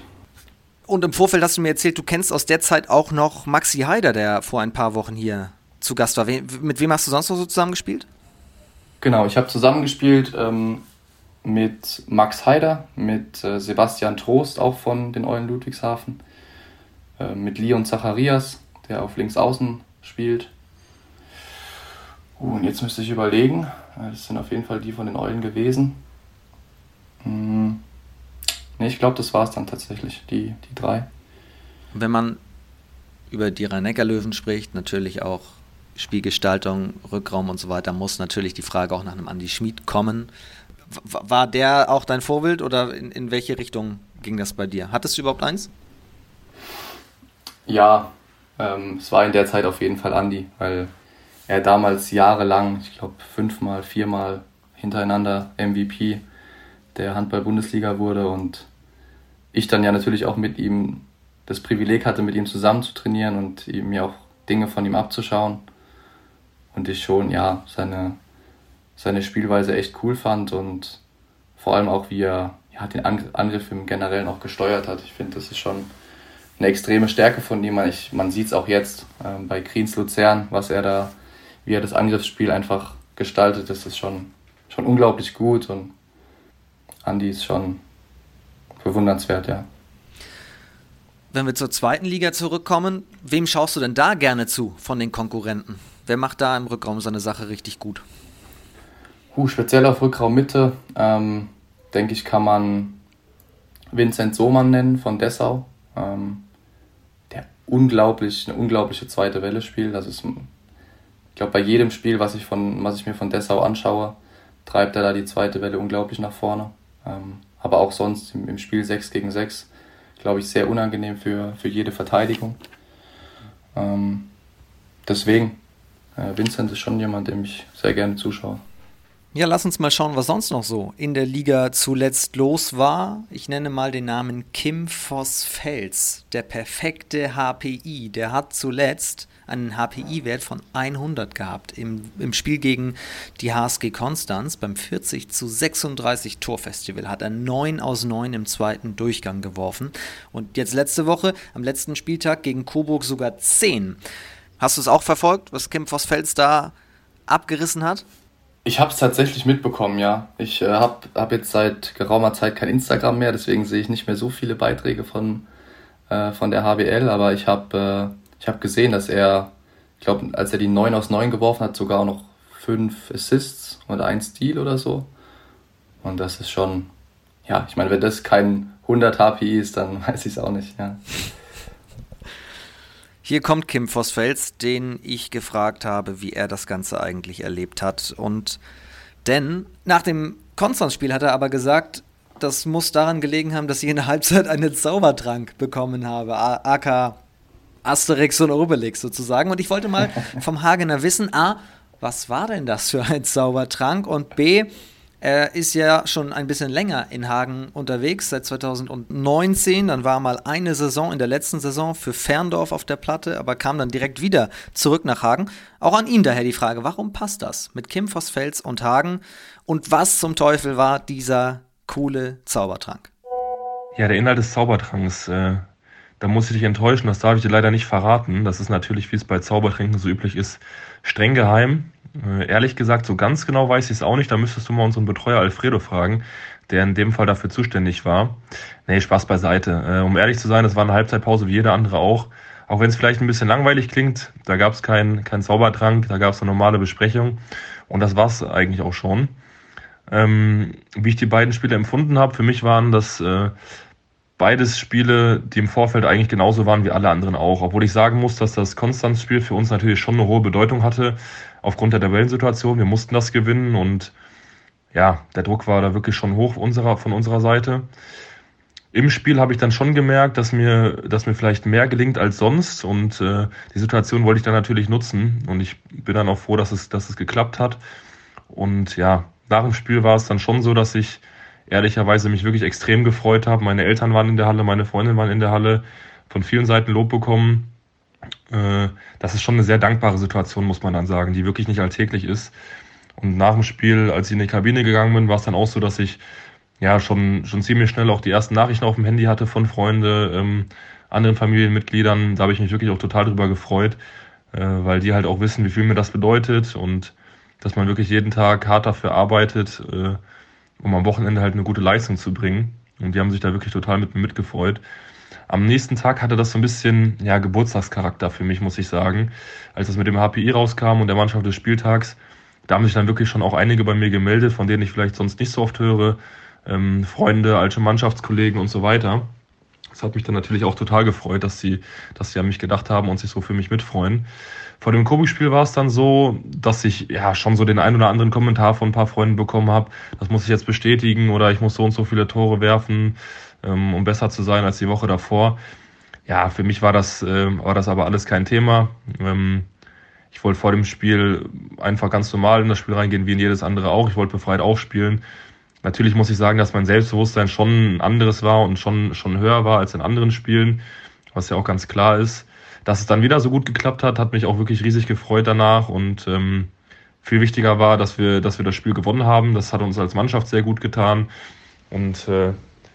Und im Vorfeld hast du mir erzählt, du kennst aus der Zeit auch noch Maxi Haider, der vor ein paar Wochen hier zu Gast war. Mit wem hast du sonst noch so zusammengespielt? Genau, ich habe zusammengespielt ähm, mit Max Haider, mit äh, Sebastian Trost, auch von den Eulen Ludwigshafen, äh, mit Leon Zacharias, der auf links außen spielt. Uh, und jetzt müsste ich überlegen, das sind auf jeden Fall die von den Eulen gewesen. Hm. Ne, ich glaube, das war es dann tatsächlich, die, die drei. Wenn man über die Rhein-Neckar-Löwen spricht, natürlich auch Spielgestaltung, Rückraum und so weiter, muss natürlich die Frage auch nach einem Andi Schmid kommen. War der auch dein Vorbild oder in, in welche Richtung ging das bei dir? Hattest du überhaupt eins? Ja, ähm, es war in der Zeit auf jeden Fall Andi, weil er damals jahrelang, ich glaube fünfmal, viermal hintereinander MVP der Handball-Bundesliga wurde und ich dann ja natürlich auch mit ihm das Privileg hatte, mit ihm zusammen zu trainieren und mir auch Dinge von ihm abzuschauen. Und ich schon, ja, seine, seine Spielweise echt cool fand und vor allem auch, wie er ja, den Angriff im Generellen auch gesteuert hat. Ich finde, das ist schon eine extreme Stärke von ihm. Ich, man sieht es auch jetzt äh, bei Kriens Luzern, was er da, wie er das Angriffsspiel einfach gestaltet, das ist schon, schon unglaublich gut und Andi ist schon bewundernswert, ja. Wenn wir zur zweiten Liga zurückkommen, wem schaust du denn da gerne zu von den Konkurrenten? Wer macht da im Rückraum seine Sache richtig gut? Uh, speziell auf Rückraum Mitte, ähm, denke ich, kann man Vincent Sohmann nennen von Dessau, ähm, der unglaublich, eine unglaubliche zweite Welle spielt. Das ist, ich glaube, bei jedem Spiel, was ich, von, was ich mir von Dessau anschaue, treibt er da die zweite Welle unglaublich nach vorne. Ähm, aber auch sonst im, im, Spiel 6 gegen 6, glaube ich, sehr unangenehm für, für jede Verteidigung. Ähm, deswegen, äh, Vincent ist schon jemand, dem ich sehr gerne zuschaue. Ja, lass uns mal schauen, was sonst noch so in der Liga zuletzt los war. Ich nenne mal den Namen Kim Voss-Fels, der perfekte HPI. Der hat zuletzt einen HPI-Wert von 100 gehabt im, im Spiel gegen die HSG Konstanz beim 40 zu 36 Torfestival hat er 9 aus 9 im zweiten Durchgang geworfen und jetzt letzte Woche am letzten Spieltag gegen Coburg sogar 10. Hast du es auch verfolgt, was Kim Vossfels da abgerissen hat? Ich habe es tatsächlich mitbekommen, ja. Ich äh, habe hab jetzt seit geraumer Zeit kein Instagram mehr, deswegen sehe ich nicht mehr so viele Beiträge von, äh, von der HBL, aber ich habe äh, ich habe gesehen, dass er, ich glaube, als er die 9 aus 9 geworfen hat, sogar auch noch 5 Assists und ein Steal oder so. Und das ist schon, ja, ich meine, wenn das kein 100 HPI ist, dann weiß ich es auch nicht, ja. Hier kommt Kim Vossfels, den ich gefragt habe, wie er das Ganze eigentlich erlebt hat. Und denn nach dem Konstanz-Spiel hat er aber gesagt, das muss daran gelegen haben, dass ich in der Halbzeit einen Zaubertrank bekommen habe, aka Asterix und Obelix sozusagen. Und ich wollte mal vom Hagener wissen, A, was war denn das für ein Zaubertrank? Und B, er ist ja schon ein bisschen länger in Hagen unterwegs, seit 2019. Dann war mal eine Saison in der letzten Saison für Ferndorf auf der Platte, aber kam dann direkt wieder zurück nach Hagen. Auch an ihn daher die Frage, warum passt das mit Kim Vossfels und Hagen? Und was zum Teufel war dieser coole Zaubertrank? Ja, der Inhalt des Zaubertranks, äh, da muss ich dich enttäuschen, das darf ich dir leider nicht verraten. Das ist natürlich, wie es bei Zaubertränken so üblich ist, streng geheim. Äh, ehrlich gesagt, so ganz genau weiß ich es auch nicht. Da müsstest du mal unseren Betreuer Alfredo fragen, der in dem Fall dafür zuständig war. Nee, Spaß beiseite. Äh, um ehrlich zu sein, das war eine Halbzeitpause wie jeder andere auch. Auch wenn es vielleicht ein bisschen langweilig klingt, da gab es keinen kein Zaubertrank, da gab es eine normale Besprechung. Und das war es eigentlich auch schon. Ähm, wie ich die beiden Spiele empfunden habe, für mich waren das äh, beides Spiele, die im Vorfeld eigentlich genauso waren wie alle anderen auch. Obwohl ich sagen muss, dass das Konstanzspiel für uns natürlich schon eine hohe Bedeutung hatte, aufgrund der Tabellensituation. Wir mussten das gewinnen und ja, der Druck war da wirklich schon hoch unserer, von unserer Seite. Im Spiel habe ich dann schon gemerkt, dass mir, dass mir vielleicht mehr gelingt als sonst und äh, die Situation wollte ich dann natürlich nutzen und ich bin dann auch froh, dass es, dass es geklappt hat. Und ja, nach dem Spiel war es dann schon so, dass ich ehrlicherweise mich wirklich extrem gefreut habe. Meine Eltern waren in der Halle, meine Freundin waren in der Halle, von vielen Seiten Lob bekommen äh, das ist schon eine sehr dankbare Situation, muss man dann sagen, die wirklich nicht alltäglich ist. Und nach dem Spiel, als ich in die Kabine gegangen bin, war es dann auch so, dass ich ja schon, schon ziemlich schnell auch die ersten Nachrichten auf dem Handy hatte von Freunden, ähm, anderen Familienmitgliedern. Da habe ich mich wirklich auch total drüber gefreut, äh, weil die halt auch wissen, wie viel mir das bedeutet und dass man wirklich jeden Tag hart dafür arbeitet, äh, um am Wochenende halt eine gute Leistung zu bringen. Und die haben sich da wirklich total mit mir mitgefreut. Am nächsten Tag hatte das so ein bisschen ja, Geburtstagscharakter für mich, muss ich sagen. Als das mit dem HPI rauskam und der Mannschaft des Spieltags, da haben sich dann wirklich schon auch einige bei mir gemeldet, von denen ich vielleicht sonst nicht so oft höre. Ähm, Freunde, alte Mannschaftskollegen und so weiter. Das hat mich dann natürlich auch total gefreut, dass sie, dass sie an mich gedacht haben und sich so für mich mitfreuen. Vor dem Kobi-Spiel war es dann so, dass ich ja schon so den ein oder anderen Kommentar von ein paar Freunden bekommen habe. Das muss ich jetzt bestätigen oder ich muss so und so viele Tore werfen ähm, um besser zu sein als die Woche davor. Ja, für mich war das, äh, war das aber alles kein Thema. Ähm, ich wollte vor dem Spiel einfach ganz normal in das Spiel reingehen, wie in jedes andere auch. Ich wollte befreit aufspielen. Natürlich muss ich sagen, dass mein Selbstbewusstsein schon ein anderes war und schon, schon höher war als in anderen Spielen, was ja auch ganz klar ist. Dass es dann wieder so gut geklappt hat, hat mich auch wirklich riesig gefreut danach und ähm, viel wichtiger war, dass wir, dass wir das Spiel gewonnen haben. Das hat uns als Mannschaft sehr gut getan und äh,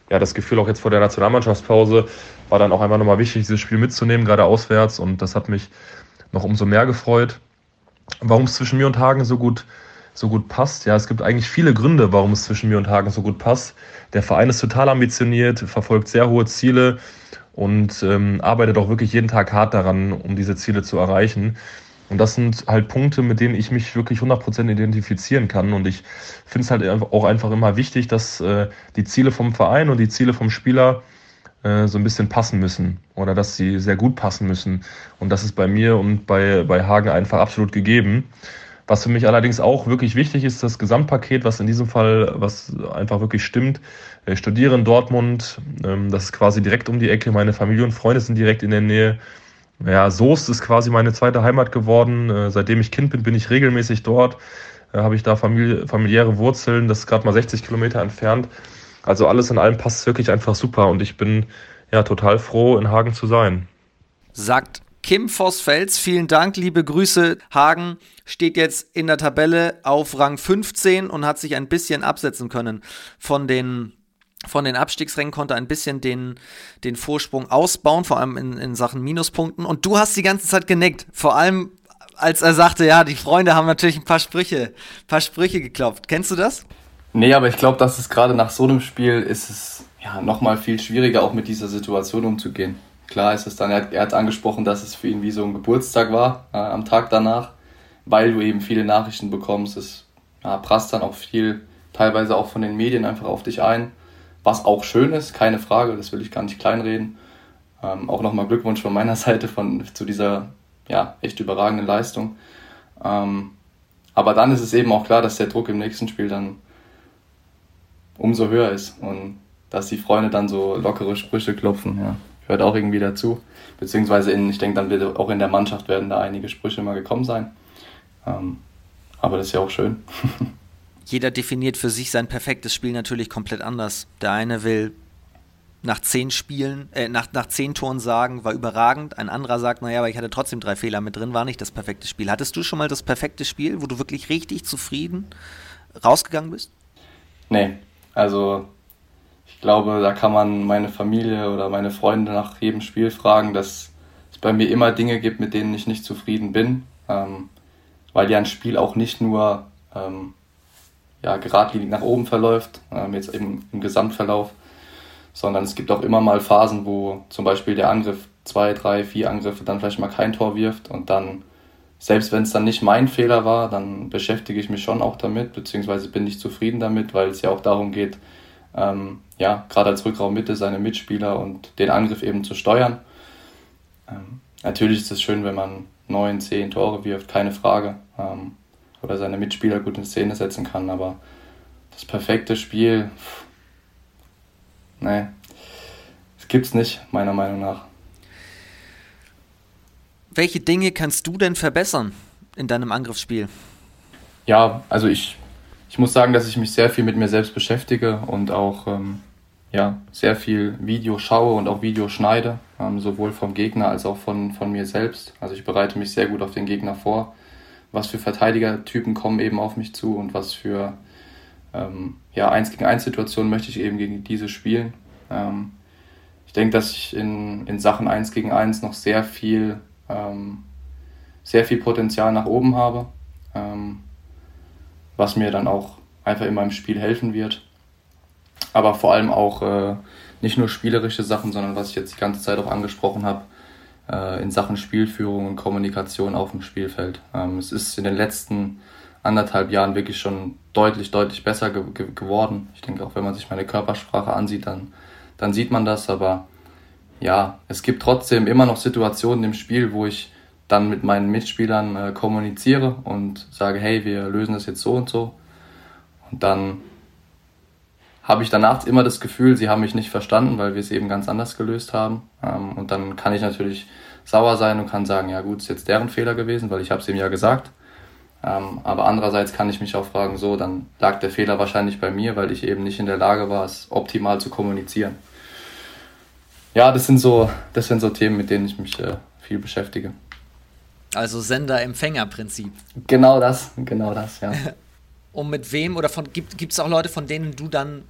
ja, das Gefühl auch jetzt vor der Nationalmannschaftspause war dann auch einfach nochmal wichtig, dieses Spiel mitzunehmen, gerade auswärts. Und das hat mich noch umso mehr gefreut. Warum es zwischen mir und Hagen so gut, so gut passt? Ja, es gibt eigentlich viele Gründe, warum es zwischen mir und Hagen so gut passt. Der Verein ist total ambitioniert, verfolgt sehr hohe Ziele und ähm, arbeitet auch wirklich jeden Tag hart daran, um diese Ziele zu erreichen. Und das sind halt Punkte, mit denen ich mich wirklich 100% identifizieren kann. Und ich finde es halt auch einfach immer wichtig, dass äh, die Ziele vom Verein und die Ziele vom Spieler äh, so ein bisschen passen müssen oder dass sie sehr gut passen müssen. Und das ist bei mir und bei, bei Hagen einfach absolut gegeben. Was für mich allerdings auch wirklich wichtig ist, das Gesamtpaket, was in diesem Fall, was einfach wirklich stimmt. Ich studiere in Dortmund, ähm, das ist quasi direkt um die Ecke, meine Familie und Freunde sind direkt in der Nähe. Ja, Soest ist quasi meine zweite Heimat geworden. Äh, seitdem ich Kind bin, bin ich regelmäßig dort. Äh, Habe ich da familiäre Wurzeln. Das ist gerade mal 60 Kilometer entfernt. Also alles in allem passt wirklich einfach super und ich bin ja total froh, in Hagen zu sein. Sagt Kim Vossfels, vielen Dank, liebe Grüße. Hagen steht jetzt in der Tabelle auf Rang 15 und hat sich ein bisschen absetzen können von den von den Abstiegsrängen konnte ein bisschen den, den Vorsprung ausbauen, vor allem in, in Sachen Minuspunkten. Und du hast die ganze Zeit genickt. Vor allem, als er sagte, ja, die Freunde haben natürlich ein paar Sprüche, paar Sprüche geklopft. Kennst du das? Nee, aber ich glaube, dass es gerade nach so einem Spiel ist es ja nochmal viel schwieriger, auch mit dieser Situation umzugehen. Klar ist es dann, er hat, er hat angesprochen, dass es für ihn wie so ein Geburtstag war äh, am Tag danach, weil du eben viele Nachrichten bekommst. Es ja, prasst dann auch viel, teilweise auch von den Medien einfach auf dich ein was auch schön ist, keine Frage, das will ich gar nicht kleinreden. Ähm, auch nochmal Glückwunsch von meiner Seite von, zu dieser ja, echt überragenden Leistung. Ähm, aber dann ist es eben auch klar, dass der Druck im nächsten Spiel dann umso höher ist. Und dass die Freunde dann so lockere Sprüche klopfen. Ja. Gehört auch irgendwie dazu. Beziehungsweise in, ich denke, dann wird auch in der Mannschaft werden da einige Sprüche mal gekommen sein. Ähm, aber das ist ja auch schön. Jeder definiert für sich sein perfektes Spiel natürlich komplett anders. Der eine will nach zehn Spielen, äh, nach, nach zehn Toren sagen, war überragend. Ein anderer sagt, naja, aber ich hatte trotzdem drei Fehler mit drin, war nicht das perfekte Spiel. Hattest du schon mal das perfekte Spiel, wo du wirklich richtig zufrieden rausgegangen bist? Nee, also ich glaube, da kann man meine Familie oder meine Freunde nach jedem Spiel fragen, dass es bei mir immer Dinge gibt, mit denen ich nicht zufrieden bin, ähm, weil ja ein Spiel auch nicht nur ähm, ja, geradlinig nach oben verläuft, ähm, jetzt eben im Gesamtverlauf, sondern es gibt auch immer mal Phasen, wo zum Beispiel der Angriff zwei, drei, vier Angriffe dann vielleicht mal kein Tor wirft und dann, selbst wenn es dann nicht mein Fehler war, dann beschäftige ich mich schon auch damit, beziehungsweise bin ich zufrieden damit, weil es ja auch darum geht, ähm, ja, gerade als Rückraummitte seine Mitspieler und den Angriff eben zu steuern. Ähm, natürlich ist es schön, wenn man neun, zehn Tore wirft, keine Frage. Ähm, oder seine Mitspieler gut in Szene setzen kann, aber das perfekte Spiel, pff, nee, das gibt's nicht, meiner Meinung nach. Welche Dinge kannst du denn verbessern in deinem Angriffsspiel? Ja, also ich, ich muss sagen, dass ich mich sehr viel mit mir selbst beschäftige und auch ähm, ja, sehr viel Video schaue und auch Video schneide, ähm, sowohl vom Gegner als auch von, von mir selbst. Also ich bereite mich sehr gut auf den Gegner vor. Was für Verteidigertypen kommen eben auf mich zu und was für ähm, ja, 1 gegen 1 Situationen möchte ich eben gegen diese spielen. Ähm, ich denke, dass ich in, in Sachen 1 gegen 1 noch sehr viel, ähm, sehr viel Potenzial nach oben habe, ähm, was mir dann auch einfach in meinem Spiel helfen wird aber vor allem auch äh, nicht nur spielerische Sachen, sondern was ich jetzt die ganze Zeit auch angesprochen habe, äh, in Sachen Spielführung und Kommunikation auf dem Spielfeld. Ähm, es ist in den letzten anderthalb Jahren wirklich schon deutlich, deutlich besser ge ge geworden. Ich denke auch, wenn man sich meine Körpersprache ansieht, dann, dann sieht man das. Aber ja, es gibt trotzdem immer noch Situationen im Spiel, wo ich dann mit meinen Mitspielern äh, kommuniziere und sage, hey, wir lösen das jetzt so und so. Und dann habe ich danach immer das Gefühl, sie haben mich nicht verstanden, weil wir es eben ganz anders gelöst haben. Ähm, und dann kann ich natürlich sauer sein und kann sagen, ja gut, ist jetzt deren Fehler gewesen, weil ich habe es ihm ja gesagt. Ähm, aber andererseits kann ich mich auch fragen, so, dann lag der Fehler wahrscheinlich bei mir, weil ich eben nicht in der Lage war, es optimal zu kommunizieren. Ja, das sind so, das sind so Themen, mit denen ich mich äh, viel beschäftige. Also Sender-Empfänger-Prinzip. Genau das, genau das, ja. Und mit wem oder von gibt es auch Leute, von denen du dann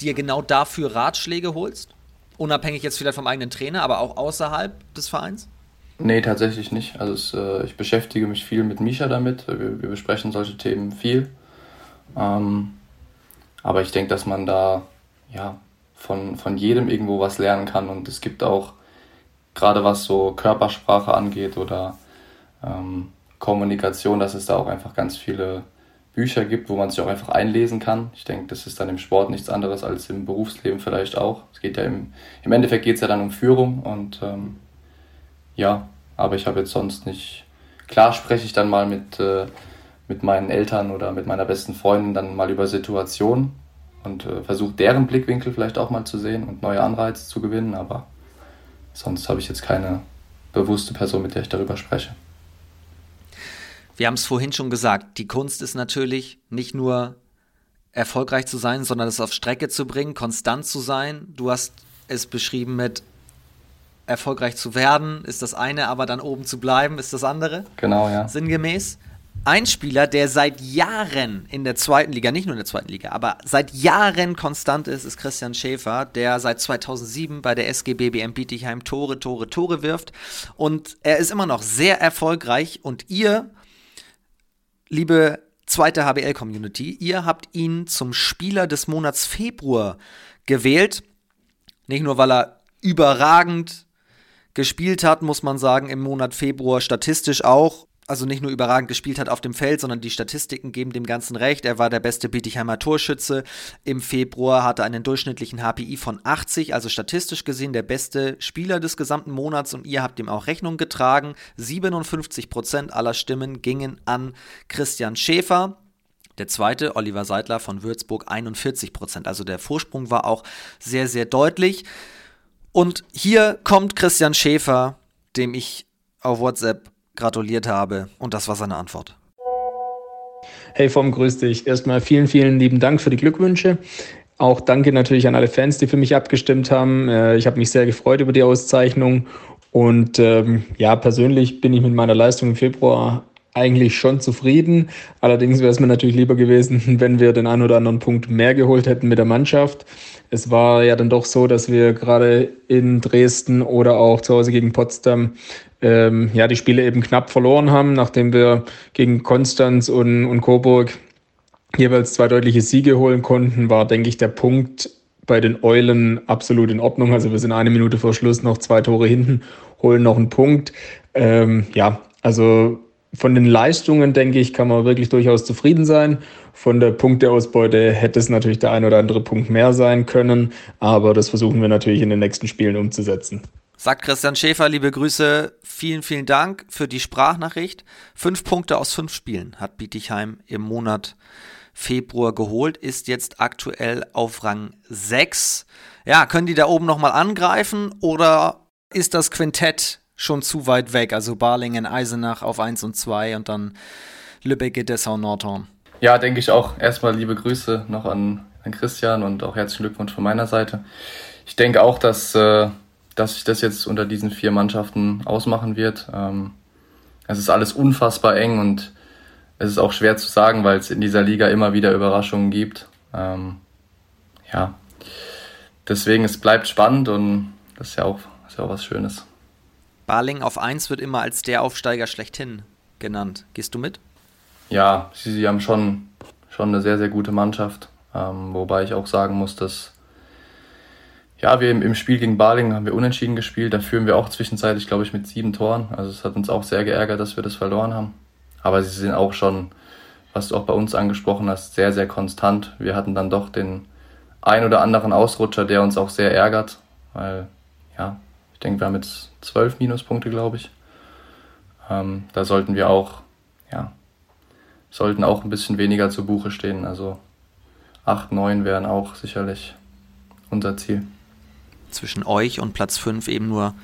dir genau dafür Ratschläge holst? Unabhängig jetzt vielleicht vom eigenen Trainer, aber auch außerhalb des Vereins? Nee, tatsächlich nicht. Also es, äh, ich beschäftige mich viel mit Misha damit. Wir, wir besprechen solche Themen viel. Ähm, aber ich denke, dass man da ja, von, von jedem irgendwo was lernen kann. Und es gibt auch, gerade was so Körpersprache angeht oder ähm, Kommunikation, dass es da auch einfach ganz viele Bücher gibt, wo man sich auch einfach einlesen kann. Ich denke, das ist dann im Sport nichts anderes als im Berufsleben vielleicht auch. Es geht ja im, im Endeffekt geht es ja dann um Führung und ähm, ja, aber ich habe jetzt sonst nicht. Klar spreche ich dann mal mit, äh, mit meinen Eltern oder mit meiner besten Freundin dann mal über Situationen und äh, versuche deren Blickwinkel vielleicht auch mal zu sehen und neue Anreize zu gewinnen, aber sonst habe ich jetzt keine bewusste Person, mit der ich darüber spreche wir haben es vorhin schon gesagt, die Kunst ist natürlich nicht nur erfolgreich zu sein, sondern es auf Strecke zu bringen, konstant zu sein. Du hast es beschrieben mit erfolgreich zu werden, ist das eine, aber dann oben zu bleiben, ist das andere. Genau, ja. Sinngemäß. Ein Spieler, der seit Jahren in der zweiten Liga, nicht nur in der zweiten Liga, aber seit Jahren konstant ist, ist Christian Schäfer, der seit 2007 bei der SG BBM Bietigheim Tore, Tore, Tore wirft. Und er ist immer noch sehr erfolgreich und ihr liebe zweite HBL-Community, ihr habt ihn zum Spieler des Monats Februar gewählt. Nicht nur, weil er überragend gespielt hat, muss man sagen, im Monat Februar statistisch auch also nicht nur überragend gespielt hat auf dem Feld, sondern die Statistiken geben dem Ganzen recht. Er war der beste Bietigheimer Torschütze. Im Februar hatte einen durchschnittlichen HPI von 80, also statistisch gesehen der beste Spieler des gesamten Monats und ihr habt ihm auch Rechnung getragen. 57% aller Stimmen gingen an Christian Schäfer. Der zweite, Oliver Seidler von Würzburg, 41 Prozent. Also der Vorsprung war auch sehr, sehr deutlich. Und hier kommt Christian Schäfer, dem ich auf WhatsApp gratuliert habe. Und das war seine Antwort. Hey Vom, grüß dich. Erstmal vielen, vielen lieben Dank für die Glückwünsche. Auch danke natürlich an alle Fans, die für mich abgestimmt haben. Äh, ich habe mich sehr gefreut über die Auszeichnung. Und ähm, ja, persönlich bin ich mit meiner Leistung im Februar eigentlich schon zufrieden. Allerdings wäre es mir natürlich lieber gewesen, wenn wir den einen oder anderen Punkt mehr geholt hätten mit der Mannschaft. Es war ja dann doch so, dass wir gerade in Dresden oder auch zu Hause gegen Potsdam ähm, ja die Spiele eben knapp verloren haben, nachdem wir gegen Konstanz und, und Coburg jeweils zwei deutliche Siege holen konnten, war, denke ich, der Punkt bei den Eulen absolut in Ordnung. Also wir sind eine Minute vor Schluss noch zwei Tore hinten, holen noch einen Punkt. Ähm, ja, also von den Leistungen, denke ich, kann man wirklich durchaus zufrieden sein. Von der Punkteausbeute hätte es natürlich der ein oder andere Punkt mehr sein können, aber das versuchen wir natürlich in den nächsten Spielen umzusetzen. Sagt Christian Schäfer, liebe Grüße, vielen, vielen Dank für die Sprachnachricht. Fünf Punkte aus fünf Spielen hat Bietigheim im Monat Februar geholt, ist jetzt aktuell auf Rang 6. Ja, können die da oben nochmal angreifen oder ist das Quintett schon zu weit weg? Also Balingen, Eisenach auf 1 und 2 und dann Lübeck, Dessau, Nordhorn. Ja, denke ich auch. Erstmal liebe Grüße noch an, an Christian und auch herzlichen Glückwunsch von meiner Seite. Ich denke auch, dass, äh, dass sich das jetzt unter diesen vier Mannschaften ausmachen wird. Ähm, es ist alles unfassbar eng und es ist auch schwer zu sagen, weil es in dieser Liga immer wieder Überraschungen gibt. Ähm, ja, deswegen, es bleibt spannend und das ist ja auch, ist ja auch was Schönes. Barling auf 1 wird immer als der Aufsteiger schlechthin genannt. Gehst du mit? Ja, sie, sie haben schon, schon eine sehr, sehr gute Mannschaft. Ähm, wobei ich auch sagen muss, dass ja, wir im, im Spiel gegen Barling haben wir unentschieden gespielt. Da führen wir auch zwischenzeitlich, glaube ich, mit sieben Toren. Also es hat uns auch sehr geärgert, dass wir das verloren haben. Aber sie sind auch schon, was du auch bei uns angesprochen hast, sehr, sehr konstant. Wir hatten dann doch den ein oder anderen Ausrutscher, der uns auch sehr ärgert, weil, ja, ich denke, wir haben jetzt zwölf Minuspunkte, glaube ich. Ähm, da sollten wir auch, ja, sollten auch ein bisschen weniger zu Buche stehen. Also acht, neun wären auch sicherlich unser Ziel. Zwischen euch und Platz fünf eben nur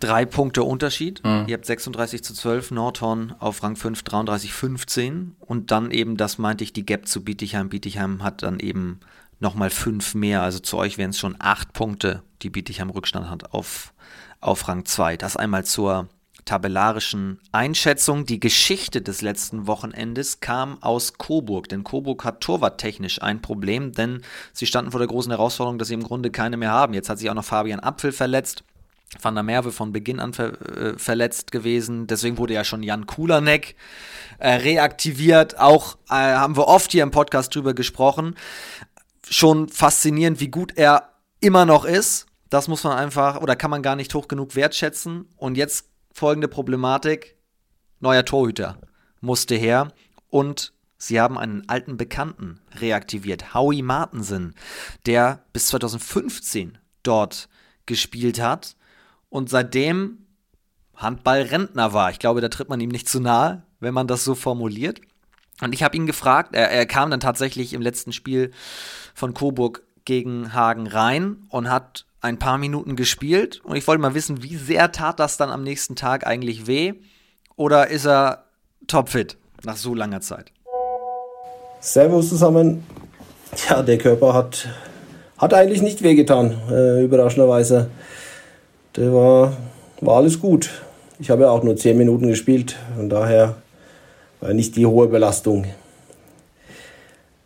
drei Punkte Unterschied. Mhm. Ihr habt 36 zu 12, Nordhorn auf Rang 5, 33, 15. Und dann eben, das meinte ich, die Gap zu Bietigheim. Bietigheim hat dann eben nochmal fünf mehr. Also zu euch wären es schon acht Punkte, die Bietigheim Rückstand hat auf, auf Rang 2. Das einmal zur tabellarischen Einschätzung. Die Geschichte des letzten Wochenendes kam aus Coburg, denn Coburg hat torwarttechnisch ein Problem, denn sie standen vor der großen Herausforderung, dass sie im Grunde keine mehr haben. Jetzt hat sich auch noch Fabian Apfel verletzt. Van der Merwe von Beginn an ver äh, verletzt gewesen. Deswegen wurde ja schon Jan Kulanek äh, reaktiviert. Auch äh, haben wir oft hier im Podcast drüber gesprochen. Schon faszinierend, wie gut er immer noch ist. Das muss man einfach oder kann man gar nicht hoch genug wertschätzen. Und jetzt folgende Problematik. Neuer Torhüter musste her. Und sie haben einen alten Bekannten reaktiviert, Howie Martensen, der bis 2015 dort gespielt hat und seitdem Handballrentner war. Ich glaube, da tritt man ihm nicht zu nahe, wenn man das so formuliert. Und ich habe ihn gefragt, er, er, kam dann tatsächlich im letzten Spiel von Coburg gegen Hagen rein und hat ein paar Minuten gespielt. Und ich wollte mal wissen, wie sehr tat das dann am nächsten Tag eigentlich weh? Oder ist er topfit nach so langer Zeit? Servus zusammen. Ja, der Körper hat, hat eigentlich nicht wehgetan, äh, überraschenderweise der war, war alles gut. Ich habe ja auch nur 10 Minuten gespielt, von daher war nicht die hohe Belastung.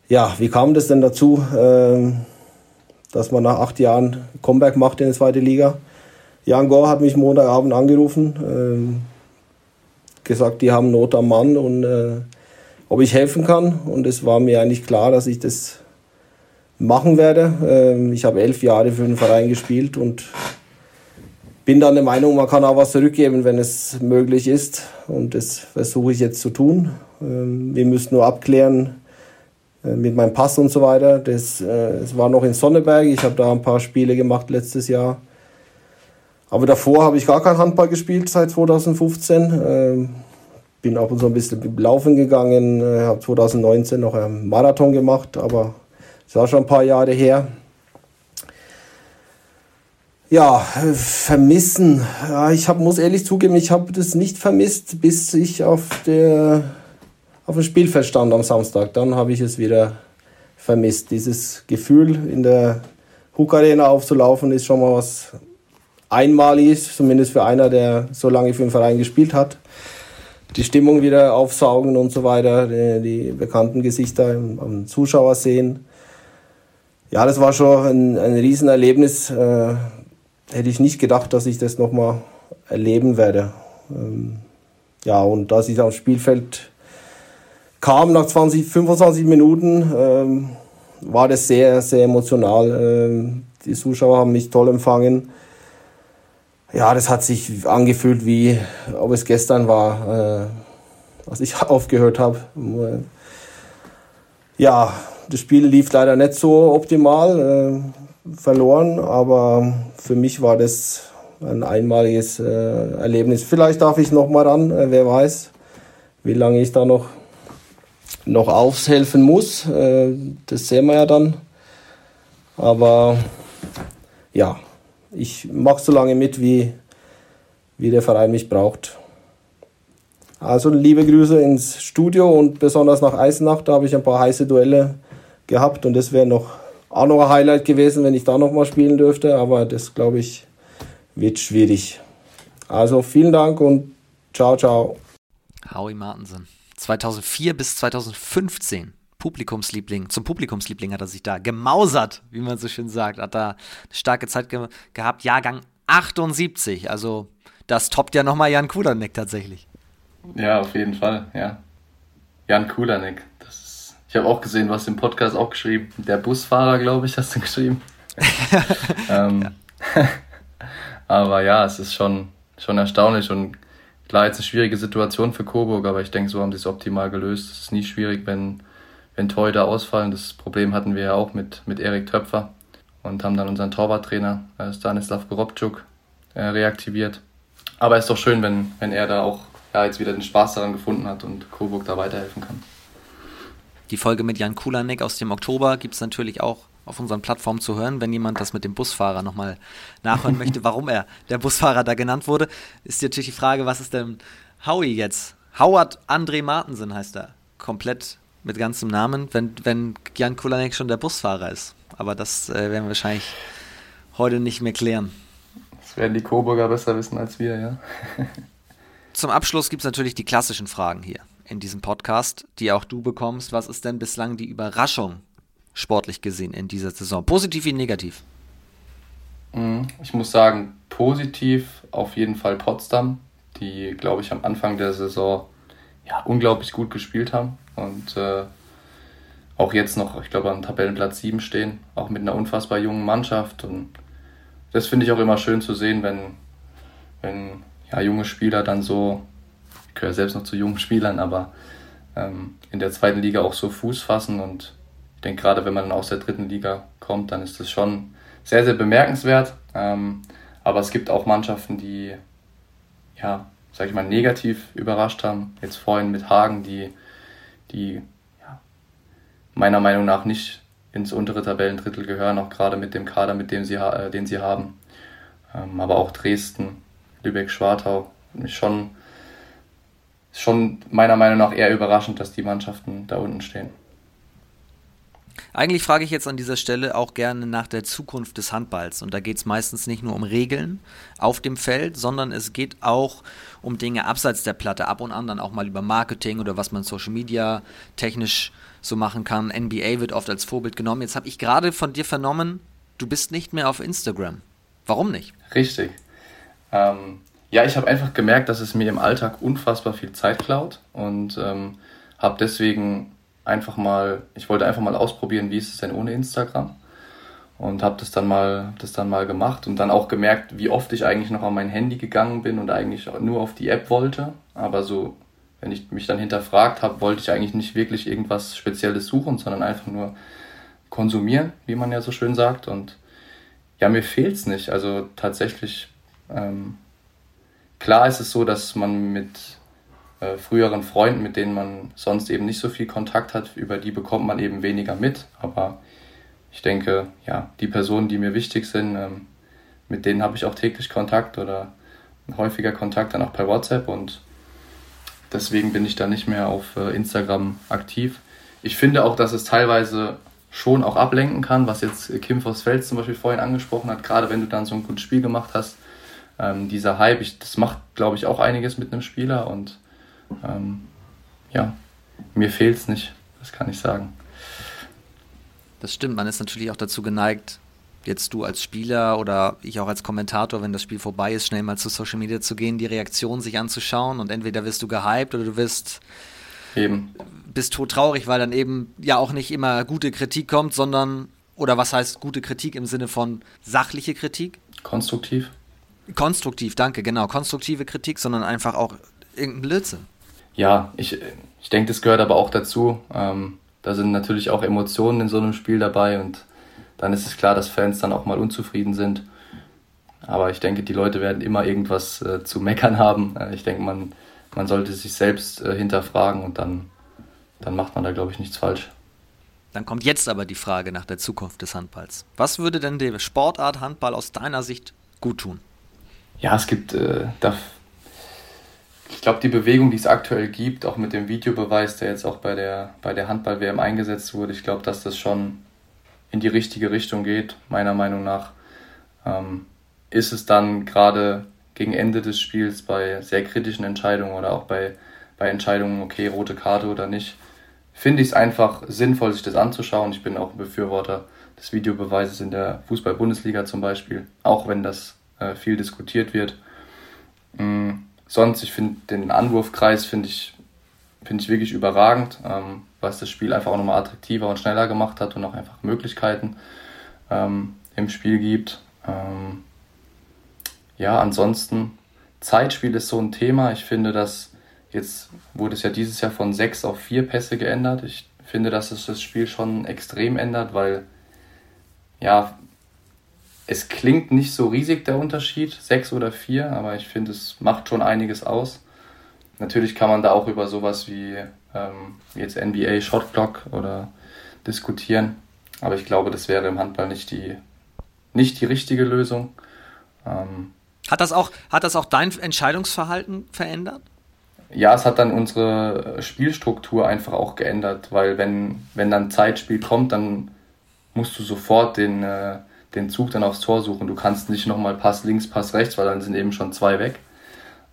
Ja, wie kam das denn dazu, ähm, dass man nach acht Jahren Comeback macht in die zweite Liga? Jan Gore hat mich Montagabend angerufen, ähm, gesagt, die haben Not am Mann und äh, ob ich helfen kann. Und es war mir eigentlich klar, dass ich das machen werde. Ähm, ich habe elf Jahre für den Verein gespielt und bin dann der Meinung, man kann auch was zurückgeben, wenn es möglich ist. Und das versuche ich jetzt zu tun. Wir müssen nur abklären mit meinem Pass und so weiter. Das, das äh, war noch in Sonneberg. Ich habe da ein paar Spiele gemacht letztes Jahr. Aber davor habe ich gar kein Handball gespielt seit 2015. Ähm, bin auch so ein bisschen laufen gegangen, äh, habe 2019 noch einen Marathon gemacht, aber das war schon ein paar Jahre her. Ja, vermissen. Ich hab, muss ehrlich zugeben, ich habe das nicht vermisst, bis ich auf, der, auf dem Spielfeld stand am Samstag. Dann habe ich es wieder vermisst. Dieses Gefühl, in der Hook Arena aufzulaufen, ist schon mal was Einmaliges, zumindest für einer, der so lange für den Verein gespielt hat. Die Stimmung wieder aufsaugen und so weiter, die, die bekannten Gesichter am Zuschauer sehen. Ja, das war schon ein, ein Riesenerlebnis. Äh, hätte ich nicht gedacht, dass ich das nochmal erleben werde. Ähm, ja, und als ich aufs Spielfeld kam, nach 20, 25 Minuten, ähm, war das sehr, sehr emotional. Ähm, die Zuschauer haben mich toll empfangen. Ja, das hat sich angefühlt, wie ob es gestern war, äh, als ich aufgehört habe. Ja, das Spiel lief leider nicht so optimal. Äh, verloren, aber für mich war das ein einmaliges äh, Erlebnis. Vielleicht darf ich noch mal ran, äh, wer weiß, wie lange ich da noch, noch aushelfen muss. Äh, das sehen wir ja dann. Aber ja, ich mache so lange mit, wie, wie der Verein mich braucht. Also liebe Grüße ins Studio und besonders nach Eisenach, da habe ich ein paar heiße Duelle gehabt und das wäre noch auch noch ein Highlight gewesen, wenn ich da noch mal spielen dürfte, aber das glaube ich wird schwierig. Also vielen Dank und ciao, ciao. Howie Martensen. 2004 bis 2015 Publikumsliebling, zum Publikumsliebling hat er sich da gemausert, wie man so schön sagt. Hat da eine starke Zeit ge gehabt. Jahrgang 78, also das toppt ja nochmal Jan Kuderneck tatsächlich. Ja, auf jeden Fall, ja. Jan Kuderneck, ich habe auch gesehen, was im Podcast auch geschrieben. Der Busfahrer, glaube ich, hast du geschrieben. ähm, aber ja, es ist schon, schon erstaunlich und klar, jetzt eine schwierige Situation für Coburg, aber ich denke, so haben sie es optimal gelöst. Es ist nie schwierig, wenn, wenn Torhüter ausfallen. Das Problem hatten wir ja auch mit, mit Erik Töpfer und haben dann unseren Torwarttrainer äh, Stanislav Gorobczuk äh, reaktiviert. Aber es ist doch schön, wenn, wenn er da auch ja, jetzt wieder den Spaß daran gefunden hat und Coburg da weiterhelfen kann. Die Folge mit Jan Kulanek aus dem Oktober gibt es natürlich auch auf unseren Plattformen zu hören. Wenn jemand das mit dem Busfahrer nochmal nachhören möchte, warum er der Busfahrer da genannt wurde, ist natürlich die Frage, was ist denn Howie jetzt? Howard André Martensen heißt er. Komplett mit ganzem Namen, wenn, wenn Jan Kulanek schon der Busfahrer ist. Aber das äh, werden wir wahrscheinlich heute nicht mehr klären. Das werden die Coburger besser wissen als wir, ja. Zum Abschluss gibt es natürlich die klassischen Fragen hier in diesem Podcast, die auch du bekommst. Was ist denn bislang die Überraschung sportlich gesehen in dieser Saison? Positiv wie negativ? Mhm. Ich muss sagen, positiv auf jeden Fall Potsdam, die, glaube ich, am Anfang der Saison ja, unglaublich gut gespielt haben und äh, auch jetzt noch, ich glaube, am Tabellenplatz 7 stehen, auch mit einer unfassbar jungen Mannschaft. Und das finde ich auch immer schön zu sehen, wenn, wenn ja, junge Spieler dann so ich gehöre selbst noch zu jungen Spielern, aber ähm, in der zweiten Liga auch so Fuß fassen und denke, gerade wenn man aus der dritten Liga kommt, dann ist das schon sehr, sehr bemerkenswert. Ähm, aber es gibt auch Mannschaften, die, ja, sag ich mal, negativ überrascht haben. Jetzt vorhin mit Hagen, die, die ja, meiner Meinung nach nicht ins untere Tabellendrittel gehören, auch gerade mit dem Kader, mit dem sie, äh, den sie haben. Ähm, aber auch Dresden, Lübeck-Schwartau, mich schon schon meiner Meinung nach eher überraschend, dass die Mannschaften da unten stehen. Eigentlich frage ich jetzt an dieser Stelle auch gerne nach der Zukunft des Handballs. Und da geht es meistens nicht nur um Regeln auf dem Feld, sondern es geht auch um Dinge abseits der Platte, ab und an dann auch mal über Marketing oder was man Social Media technisch so machen kann. NBA wird oft als Vorbild genommen. Jetzt habe ich gerade von dir vernommen, du bist nicht mehr auf Instagram. Warum nicht? Richtig. Ähm, ja, ich habe einfach gemerkt, dass es mir im Alltag unfassbar viel Zeit klaut und ähm, habe deswegen einfach mal, ich wollte einfach mal ausprobieren, wie ist es denn ohne Instagram und habe das dann mal, das dann mal gemacht und dann auch gemerkt, wie oft ich eigentlich noch an mein Handy gegangen bin und eigentlich nur auf die App wollte, aber so wenn ich mich dann hinterfragt habe, wollte ich eigentlich nicht wirklich irgendwas Spezielles suchen, sondern einfach nur konsumieren, wie man ja so schön sagt. Und ja, mir fehlt es nicht. Also tatsächlich ähm, Klar ist es so, dass man mit, äh, früheren Freunden, mit denen man sonst eben nicht so viel Kontakt hat, über die bekommt man eben weniger mit. Aber ich denke, ja, die Personen, die mir wichtig sind, ähm, mit denen habe ich auch täglich Kontakt oder häufiger Kontakt dann auch per WhatsApp und deswegen bin ich da nicht mehr auf äh, Instagram aktiv. Ich finde auch, dass es teilweise schon auch ablenken kann, was jetzt Kim Voss-Fels zum Beispiel vorhin angesprochen hat, gerade wenn du dann so ein gutes Spiel gemacht hast. Ähm, dieser Hype, ich, das macht, glaube ich, auch einiges mit einem Spieler und ähm, ja, mir fehlt es nicht, das kann ich sagen. Das stimmt, man ist natürlich auch dazu geneigt, jetzt du als Spieler oder ich auch als Kommentator, wenn das Spiel vorbei ist, schnell mal zu Social Media zu gehen, die Reaktion sich anzuschauen und entweder wirst du gehypt oder du wirst eben bist todtraurig, weil dann eben ja auch nicht immer gute Kritik kommt, sondern oder was heißt gute Kritik im Sinne von sachliche Kritik? Konstruktiv. Konstruktiv, danke, genau, konstruktive Kritik, sondern einfach auch irgendein Blödsinn. Ja, ich, ich denke, das gehört aber auch dazu. Ähm, da sind natürlich auch Emotionen in so einem Spiel dabei und dann ist es klar, dass Fans dann auch mal unzufrieden sind. Aber ich denke, die Leute werden immer irgendwas äh, zu meckern haben. Äh, ich denke, man, man sollte sich selbst äh, hinterfragen und dann, dann macht man da, glaube ich, nichts falsch. Dann kommt jetzt aber die Frage nach der Zukunft des Handballs. Was würde denn der Sportart Handball aus deiner Sicht gut tun? Ja, es gibt, äh, da, ich glaube, die Bewegung, die es aktuell gibt, auch mit dem Videobeweis, der jetzt auch bei der, bei der Handball-WM eingesetzt wurde, ich glaube, dass das schon in die richtige Richtung geht, meiner Meinung nach, ähm, ist es dann gerade gegen Ende des Spiels bei sehr kritischen Entscheidungen oder auch bei, bei Entscheidungen, okay, rote Karte oder nicht, finde ich es einfach sinnvoll, sich das anzuschauen. Ich bin auch ein Befürworter des Videobeweises in der Fußball-Bundesliga zum Beispiel, auch wenn das äh, viel diskutiert wird. Mhm. Sonst, ich finde den Anwurfkreis finde ich, find ich wirklich überragend. Ähm, was das Spiel einfach auch nochmal attraktiver und schneller gemacht hat und auch einfach Möglichkeiten ähm, im Spiel gibt. Ähm, ja, ansonsten, Zeitspiel ist so ein Thema. Ich finde, dass jetzt wurde es ja dieses Jahr von sechs auf vier Pässe geändert. Ich finde, dass es das Spiel schon extrem ändert, weil ja, es klingt nicht so riesig der Unterschied, sechs oder vier, aber ich finde, es macht schon einiges aus. Natürlich kann man da auch über sowas wie ähm, jetzt NBA Shot Clock oder diskutieren. Aber ich glaube, das wäre im Handball nicht die, nicht die richtige Lösung. Ähm, hat, das auch, hat das auch dein Entscheidungsverhalten verändert? Ja, es hat dann unsere Spielstruktur einfach auch geändert, weil wenn, wenn dann Zeitspiel kommt, dann musst du sofort den, äh, den Zug dann aufs Tor suchen. Du kannst nicht nochmal Pass links, Pass rechts, weil dann sind eben schon zwei weg.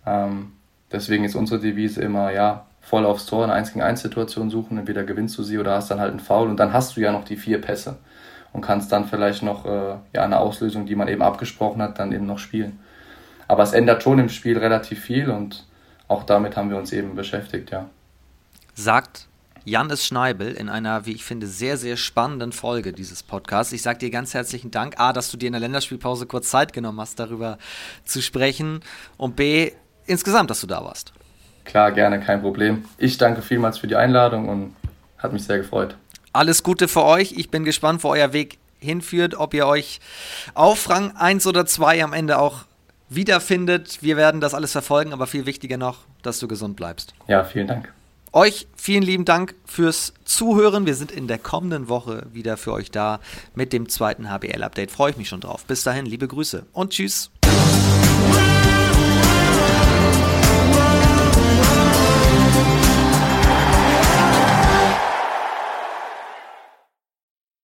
Ähm, deswegen ist unsere Devise immer, ja, voll aufs Tor eine 1 gegen 1 Situation suchen, entweder gewinnst du sie oder hast dann halt einen Foul und dann hast du ja noch die vier Pässe und kannst dann vielleicht noch äh, ja, eine Auslösung, die man eben abgesprochen hat, dann eben noch spielen. Aber es ändert schon im Spiel relativ viel und auch damit haben wir uns eben beschäftigt, ja. Sagt Jannis Schneibel in einer, wie ich finde, sehr, sehr spannenden Folge dieses Podcasts. Ich sage dir ganz herzlichen Dank, A, dass du dir in der Länderspielpause kurz Zeit genommen hast, darüber zu sprechen und B, insgesamt, dass du da warst. Klar, gerne, kein Problem. Ich danke vielmals für die Einladung und hat mich sehr gefreut. Alles Gute für euch. Ich bin gespannt, wo euer Weg hinführt, ob ihr euch auf Rang 1 oder 2 am Ende auch wiederfindet. Wir werden das alles verfolgen, aber viel wichtiger noch, dass du gesund bleibst. Ja, vielen Dank. Euch vielen lieben Dank fürs Zuhören. Wir sind in der kommenden Woche wieder für euch da mit dem zweiten HBL-Update. Freue ich mich schon drauf. Bis dahin, liebe Grüße und tschüss.